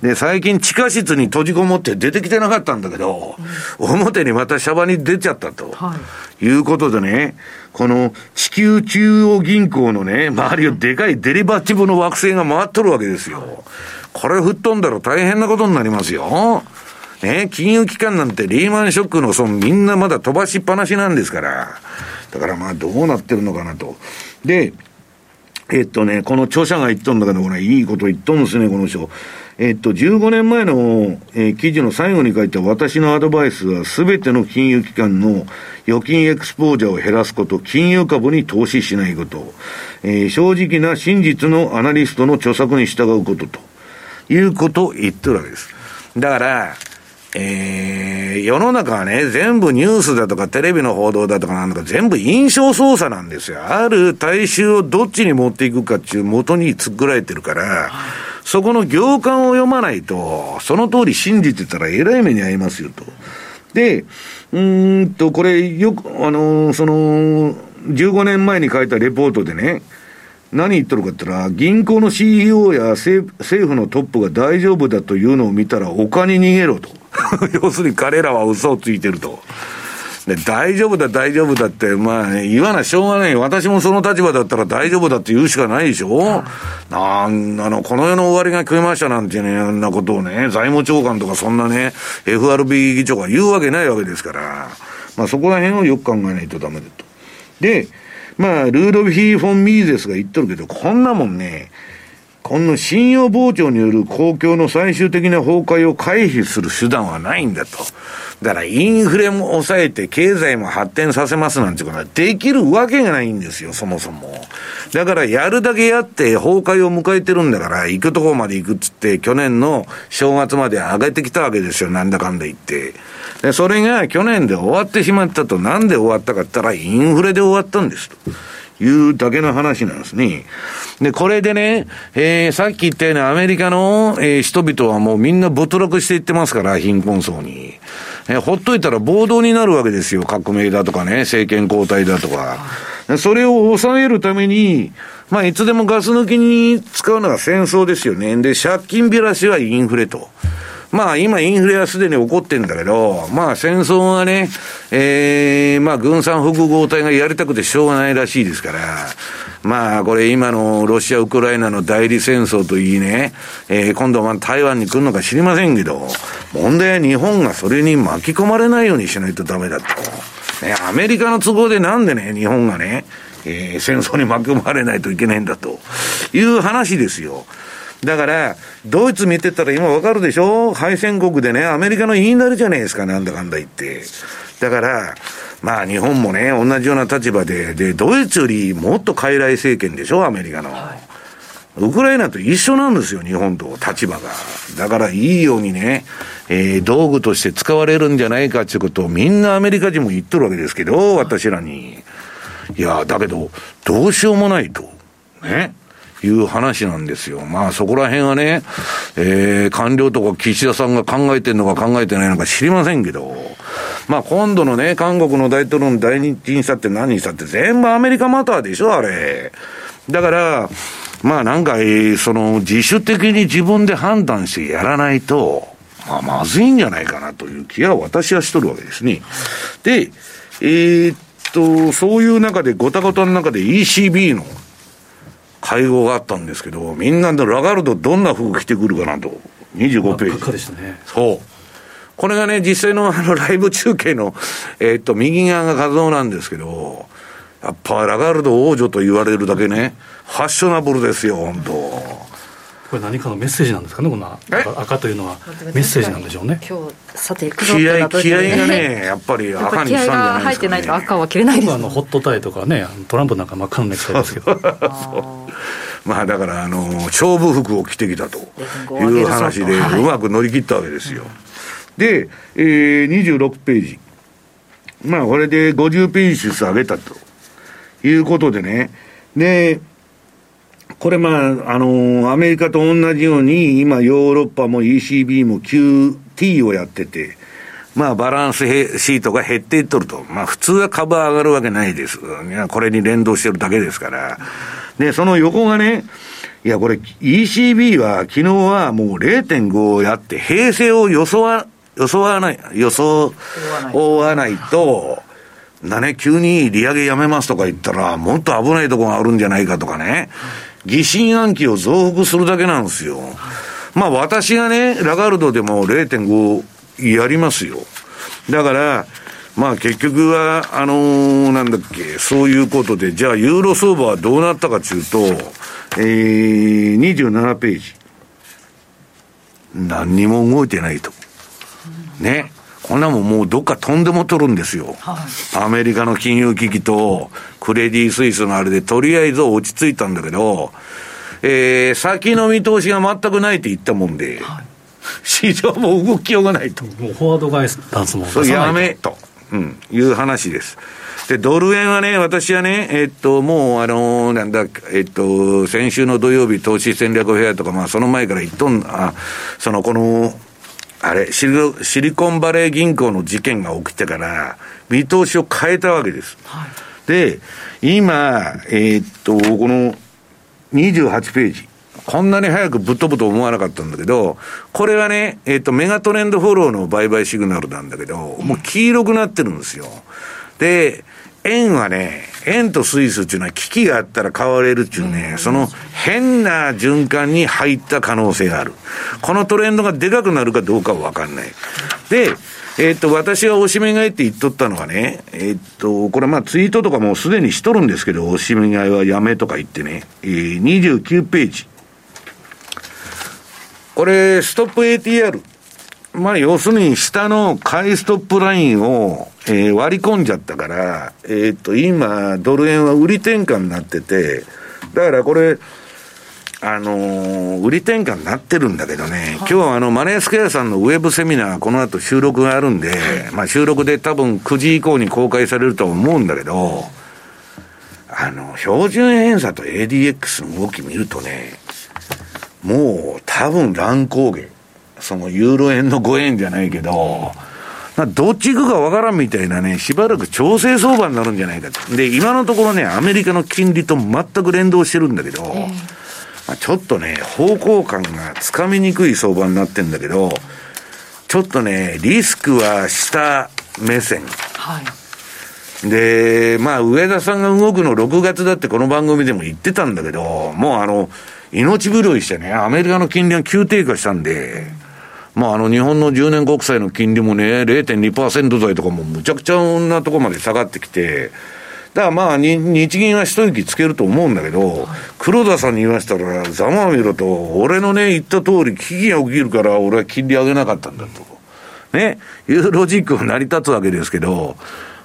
で、最近地下室に閉じこもって出てきてなかったんだけど、表にまたシャバに出ちゃったと。はい、いうことでね、この地球中央銀行のね、周りをでかいデリバティブの惑星が回っとるわけですよ。これ吹っ飛んだら大変なことになりますよ。ね、金融機関なんてリーマンショックの損みんなまだ飛ばしっぱなしなんですから。だからまあどうなってるのかなと。で、えっとね、この著者が言っとんだけど、これ、いいこと言っとんですね、この人。えっと、15年前の、えー、記事の最後に書いた私のアドバイスは、すべての金融機関の預金エクスポージャーを減らすこと、金融株に投資しないこと、えー、正直な真実のアナリストの著作に従うことと、いうことを言ってるわけです。だから、えー、世の中はね、全部ニュースだとかテレビの報道だとかなんだか全部印象操作なんですよ。ある大衆をどっちに持っていくかっていう元に作られてるから、そこの行間を読まないと、その通り信じてたらえらい目に遭いますよと。で、うんと、これよく、あのー、その、15年前に書いたレポートでね、何言ってるかって言ったら、銀行の CEO や政府のトップが大丈夫だというのを見たら、丘に逃げろと。要するに彼らは嘘をついてると。で、大丈夫だ、大丈夫だって、まあ、言わなしょうがない。私もその立場だったら大丈夫だって言うしかないでしょ、なん、あの、この世の終わりが食いましたなんてね、あんなことをね、財務長官とかそんなね、FRB 議長が言うわけないわけですから、まあそこら辺をよく考えないとダメだと。で、まあ、ルードヴィー・フォン・ミーゼスが言っとるけど、こんなもんね、この信用膨張による公共の最終的な崩壊を回避する手段はないんだと。だからインフレも抑えて経済も発展させますなんてことはできるわけがないんですよ、そもそも。だからやるだけやって崩壊を迎えてるんだから、行くとこまで行くっつって、去年の正月まで上げてきたわけですよ、なんだかんだ言って。で、それが去年で終わってしまったと、なんで終わったかって言ったら、インフレで終わったんですと。いうだけの話なんですね。で、これでね、えー、さっき言ったようにアメリカの、えー、人々はもうみんな没落していってますから、貧困層に。えー、ほっといたら暴動になるわけですよ。革命だとかね、政権交代だとか。それを抑えるために、まあ、いつでもガス抜きに使うのが戦争ですよね。で、借金びらしはインフレと。まあ今インフレはすでに起こってんだけど、まあ戦争はね、ええー、まあ軍産複合体がやりたくてしょうがないらしいですから、まあこれ今のロシア・ウクライナの代理戦争といいね、えー、今度は台湾に来るのか知りませんけど、問題は日本がそれに巻き込まれないようにしないとダメだと。ね、アメリカの都合でなんでね、日本がね、えー、戦争に巻き込まれないといけないんだという話ですよ。だから、ドイツ見てたら今わかるでしょ？敗戦国でね、アメリカの言いなりじゃないですか、なんだかんだ言って。だから、まあ日本もね、同じような立場で、で、ドイツよりもっと傀儡政権でしょ、アメリカの。はいウクライナと一緒なんですよ、日本と立場が。だからいいようにね、えー、道具として使われるんじゃないかっていうことをみんなアメリカ人も言っとるわけですけど、私らに。いや、だけど、どうしようもないと。ね。いう話なんですよ。まあそこら辺はね、えー、官僚とか岸田さんが考えてるのか考えてないのか知りませんけど、まあ今度のね、韓国の大統領の第二にしたって何にしたって全部アメリカマターでしょ、あれ。だから、まあなんか、その自主的に自分で判断してやらないと、まあまずいんじゃないかなという気は私はしとるわけですね。で、えー、っと、そういう中で、ごたごたの中で ECB の会合があったんですけど、みんなでラガルドどんな服着てくるかなと。25ページ。でしたね。そう。これがね、実際の あのライブ中継の、えー、っと、右側が画像なんですけど、やっぱラガルド王女と言われるだけね、ファッショナブルですよ、本当。これ何かのメッセージなんですかね、この赤というのは、メッセージなんでしょうね。今日さて気合気合がね、やっぱり赤にしたんじゃないですか、ね、入ってないと赤は切れないです、ね、あのホットタイとかね、トランプなんか真っ赤のネクタイですけど。まあだからあの勝負服を着てきたという話でうまく乗り切ったわけですよ。で、えー、26ページ。まあこれで50ページずつ上げたということでね。で、これまあ、あの、アメリカと同じように、今ヨーロッパも ECB も QT をやってて、まあバランスシートが減っていっとると。まあ普通は株上がるわけないです。これに連動してるだけですから。で、その横がね、いや、これ ECB は昨日はもう0.5をやって平成を予想わ、予想わない、予想わないと、なね、急に利上げやめますとか言ったら、もっと危ないとこがあるんじゃないかとかね。疑心暗鬼を増幅するだけなんですよ。まあ私がね、ラガルドでも0.5やりますよ。だから、まあ結局は、あのー、なんだっけ、そういうことで、じゃあユーロ相場はどうなったかというと、えー、27ページ。何にも動いてないと。ね。こんなもんもうどっか飛んでも取るんですよ。はい、アメリカの金融危機とクレディ・スイスのあれでとりあえず落ち着いたんだけど、えー、先の見通しが全くないって言ったもんで、はい、市場も動きようがないと。もうフォワードガイダンスもそやめと、うん、いう話です。で、ドル円はね、私はね、えっと、もう、あのなんだ、えっと、先週の土曜日投資戦略フェアとか、まあ、その前から言っとん、あ、その、この、あれシリ、シリコンバレー銀行の事件が起きてから、見通しを変えたわけです。はい、で、今、えー、っと、この28ページ。こんなに早くぶっ飛ぶと思わなかったんだけど、これはね、えー、っと、メガトレンドフォローの売買シグナルなんだけど、もう黄色くなってるんですよ。で、円はね、円とスイスっていうのは危機があったら買われるっていうね、その変な循環に入った可能性がある。このトレンドがでかくなるかどうかはわかんない。で、えっ、と、私がおしめ買いって言っとったのがね、えっ、と、これまあツイートとかもうすでにしとるんですけど、おしめ買いはやめとか言ってね、えー、29ページ。これ、ストップ ATR。まあ、要するに下の買いストップラインを、えー、割り込んじゃったから、えっ、ー、と、今、ドル円は売り転換になってて、だからこれ、あのー、売り転換になってるんだけどね、今日はあの、マネースクエアさんのウェブセミナー、この後収録があるんで、まあ収録で多分9時以降に公開されると思うんだけど、あの、標準偏差と ADX の動き見るとね、もう多分乱高下。そのユーロ円の5円じゃないけど、どっち行くかわからんみたいなね、しばらく調整相場になるんじゃないかと。で、今のところね、アメリカの金利と全く連動してるんだけど、まあ、ちょっとね、方向感がつかみにくい相場になってんだけど、ちょっとね、リスクは下目線。はい。で、まあ、上田さんが動くの6月だってこの番組でも言ってたんだけど、もうあの、命拾いしてね、アメリカの金利が急低下したんで、まあ、あの、日本の10年国債の金利もね、0.2%台とかもむちゃくちゃなとこまで下がってきて、だからまあ、日銀は一息つけると思うんだけど、黒田さんに言わせたら、ざまあ見ろと、俺のね、言った通り、危機が起きるから俺は金利上げなかったんだと。ね、いうロジックが成り立つわけですけど、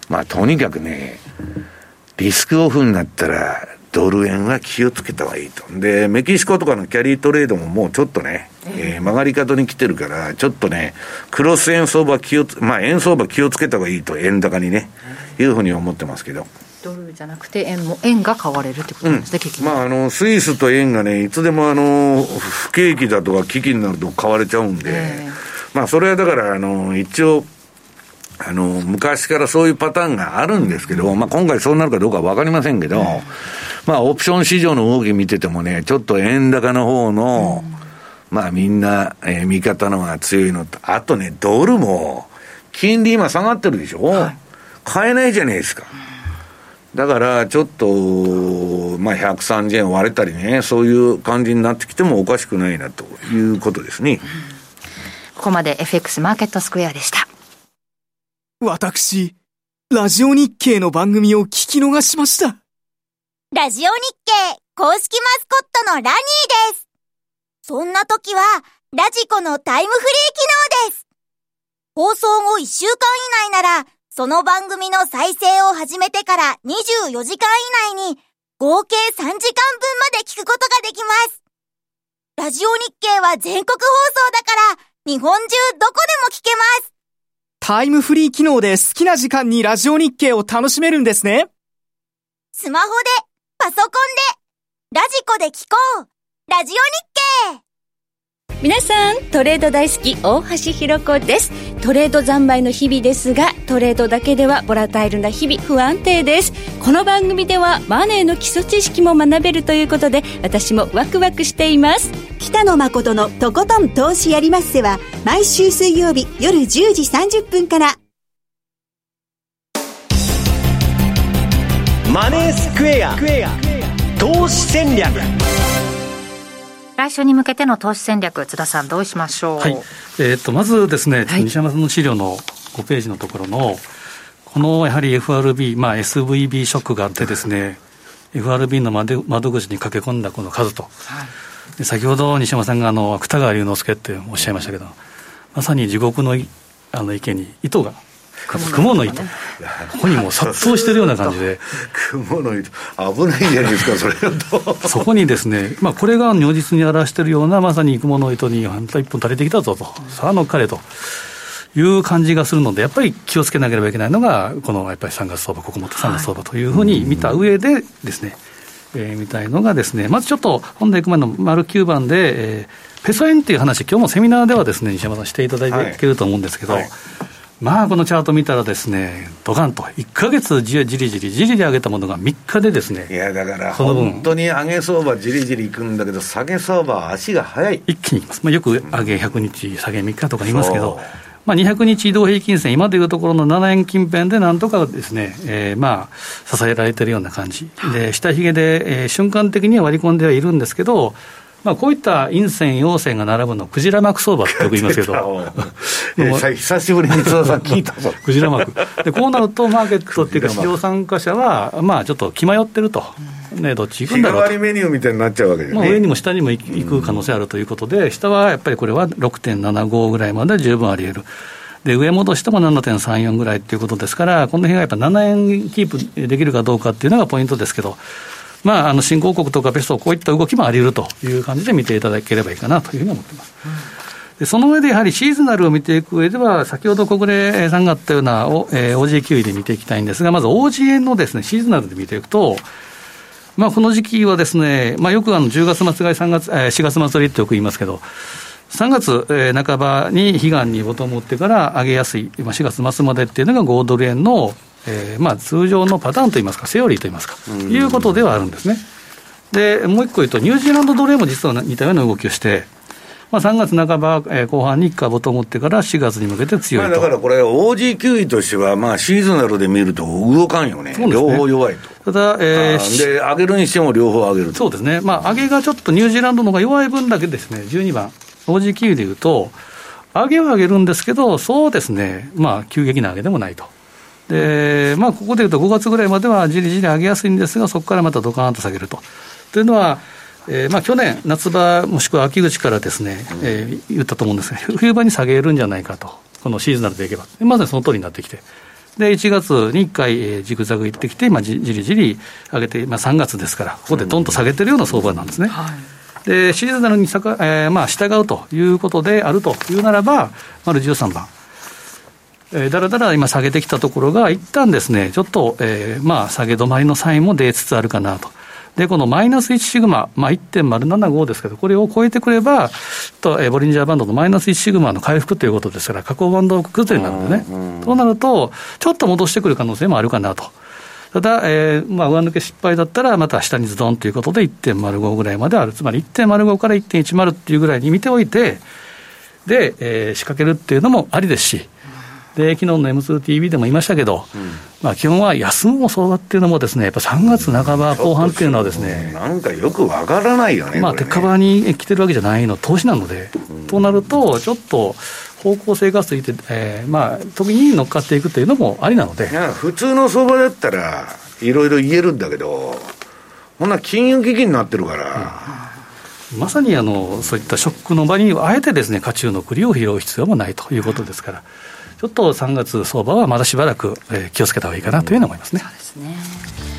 まあ、とにかくね、リスクオフになったら、ドル円は気をつけた方がいいと。で、メキシコとかのキャリートレードももうちょっとね、えー、曲がり角に来てるから、ちょっとね、クロス円相場気をつ、まあ円相場気をつけた方がいいと、円高にね、いうふうに思ってますけど。ドルじゃなくて円も、円が買われるってことなんですね、うん、まあ、あの、スイスと円がね、いつでもあの、不景気だとか危機になると買われちゃうんで、まあ、それはだから、あの、一応、あの、昔からそういうパターンがあるんですけど、まあ、今回そうなるかどうかわかりませんけど、まあ、オプション市場の動き見ててもね、ちょっと円高の方の、まあ、みんな、えー、味方のが強いのと、あとね、ドルも、金利今下がってるでしょ、はい、買えないじゃないですか。だから、ちょっと、まあ、130円割れたりね、そういう感じになってきてもおかしくないなということですね。ここまで FX マーケットスクエアでした。私、ラジオ日経の番組を聞き逃しました。ラジオ日経公式マスコットのラニーです。そんな時は、ラジコのタイムフリー機能です。放送後1週間以内なら、その番組の再生を始めてから24時間以内に、合計3時間分まで聞くことができます。ラジオ日経は全国放送だから、日本中どこでも聞けます。タイムフリー機能で好きな時間にラジオ日経を楽しめるんですね。スマホでパソコンで、ラジコで聞こうラジオ日経皆さん、トレード大好き、大橋ひろ子です。トレード三昧の日々ですが、トレードだけではボラタイルな日々不安定です。この番組ではマネーの基礎知識も学べるということで、私もワクワクしています。北野誠のとことん投資やりまっせは、毎週水曜日夜10時30分から。マネースクエア。投資戦略。来週に向けての投資戦略津田さんどうしましょう、はい。えー、とまずですね、西山さんの資料の5ページのところのこのやはり FRB、まあ、SVB ショックがあってですね FRB の窓窓口に駆け込んだこの数と、で先ほど西山さんがあの芥川龍之介っておっしゃいましたけど、まさに地獄のあの池に糸が雲の糸、ここにもう殺到してるような感じで、雲の糸、危ないじゃないですか、それと。そこにですね、まあ、これが如実に表しているような、まさに雲の糸に、反対一本垂れてきたぞと、さあ乗っかれと。いう感じがするので、やっぱり気をつけなければいけないのが、このやっぱり3月相場、ここも3月相場というふうに見た上でですね、えー、みたいのがですね、まずちょっと本題行く前の丸9番で、えー、ペソ円っていう話、今日もセミナーではですね、西山さんしていただいてい。ると思うんですけど、はいはいまあこのチャート見たらですね、ドカンと、1か月じりじりじりじり上げたものが3日でですね、いやだから本当に上げ相場じりじりいくんだけど、下げ相場は足が速い。一気にいきます。まあ、よく上げ100日、下げ3日とか言いますけど、まあ、200日移動平均線、今でいうところの7円近辺でなんとかですね、えー、まあ支えられてるような感じ、で下髭で、えー、瞬間的には割り込んではいるんですけど、まあ、こういった陰線、陽線が並ぶの、クジラ幕相場ってよく言いますけど、久しぶりに 津田さん聞いたぞ。クジラ幕。で、こうなると、マーケットっていうか、市場参加者は、まあ、ちょっと気迷ってると。ね、どっち行くんだろうと。日替わりメニューみたいになっちゃうわけね。まあ、上にも下にも行く可能性あるということで、下はやっぱりこれは6.75ぐらいまで十分あり得る。で上戻しても7.34ぐらいということですから、この辺がやっぱ7円キープできるかどうかっていうのがポイントですけど、まあ、あの新興国とかベスト、こういった動きもあり得るという感じで見ていただければいいかなというふうに思ってます。でその上でやはりシーズナルを見ていく上では、先ほど国連さんがあったような、えー、OG9 位で見ていきたいんですが、まず OG 円のですね、シーズナルで見ていくと、まあ、この時期はですね、まあ、よくあの10月末が3月、えー、4月末りってよく言いますけど、3月、えー、半ばに悲願にボトムを打ってから上げやすい、まあ、4月末までっていうのが5ドル円のえーまあ、通常のパターンといいますか、セオリーといいますか、いうことではあるんですね。で、もう一個言うと、ニュージーランド奴隷も実は似たような動きをして、まあ、3月半ば、えー、後半に一回ボトムってから4月に向けて強いと、まあ、だからこれ、OG 9位としては、まあ、シーズナルで見ると動かんよね、ね。両方弱いと。ただ、えー、で、上げるにしても両方上げるそうですね、まあ、上げがちょっとニュージーランドの方が弱い分だけですね、12番、OG 9位でいうと、上げは上げるんですけど、そうですね、まあ、急激な上げでもないと。で、まあ、ここでいうと5月ぐらいまではじりじり上げやすいんですが、そこからまたドカーンと下げると。というのは、えーまあ、去年、夏場、もしくは秋口からですね、えー、言ったと思うんですが、冬場に下げるんじゃないかと、このシーズナルでいけば、まさにその通りになってきて、で1月に1回、えー、ジグザグ行ってきて、まあ、じじりじり上げて、まあ、3月ですから、ここでどんと下げてるような相場なんですね。はいでシーズナルにさか、えーまあ、従うということであるというならば、丸13番、えー、だらだら今下げてきたところが、一旦ですね、ちょっと、えー、まあ、下げ止まりのサインも出つつあるかなと。で、このマイナス1シグマ、まあ、1.075ですけど、これを超えてくれば、と、えー、ボリンジャーバンドのマイナス1シグマの回復ということですから、下降バンド崩れになるんでね。そうなると、ちょっと戻してくる可能性もあるかなと。ただ、えーまあ、上抜け失敗だったら、また下にズドンということで1.05ぐらいまである、つまり1.05から1.10っていうぐらいに見ておいて、で、えー、仕掛けるっていうのもありですし、で昨日の M2TV でも言いましたけど、うん、まあ、基本は休むも相場っていうのもですね、やっぱ3月半ば後半っていうのはですね、なんかよくわからないよね、まあ、鉄火場に来てるわけじゃないの、投資なので、うん、となると、ちょっと方向性がついて、えーまあ、時に乗っかっていくというのもありなので。普通の相場だったら、いろいろ言えるんだけど、こんな金融危機になってるから。うん、まさにあのそういったショックの場に、あえてですね、渦中の栗を拾う必要もないということですから。ちょっと3月相場はまだしばらく、えー、気をつけた方がいいかなというふうに思いますね。そうですね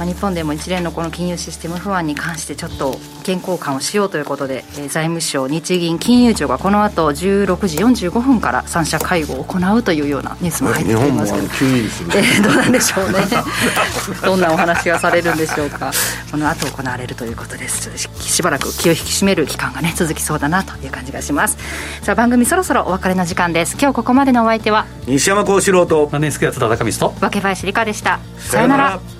まあ、日本でも一連のこの金融システム不安に関してちょっと健康感をしようということで、えー、財務省日銀金融庁がこの後16時45分から三者会合を行うというようなニュースも入っています。けど、えー、どうなんでしょうね。どんなお話がされるんでしょうか。この後行われるということです。しばらく気を引き締める期間がね続きそうだなという感じがします。さあ番組そろそろお別れの時間です。今日ここまでのお相手は西山幸四郎とマネースクエア津田中光と若林理香でした。さよなら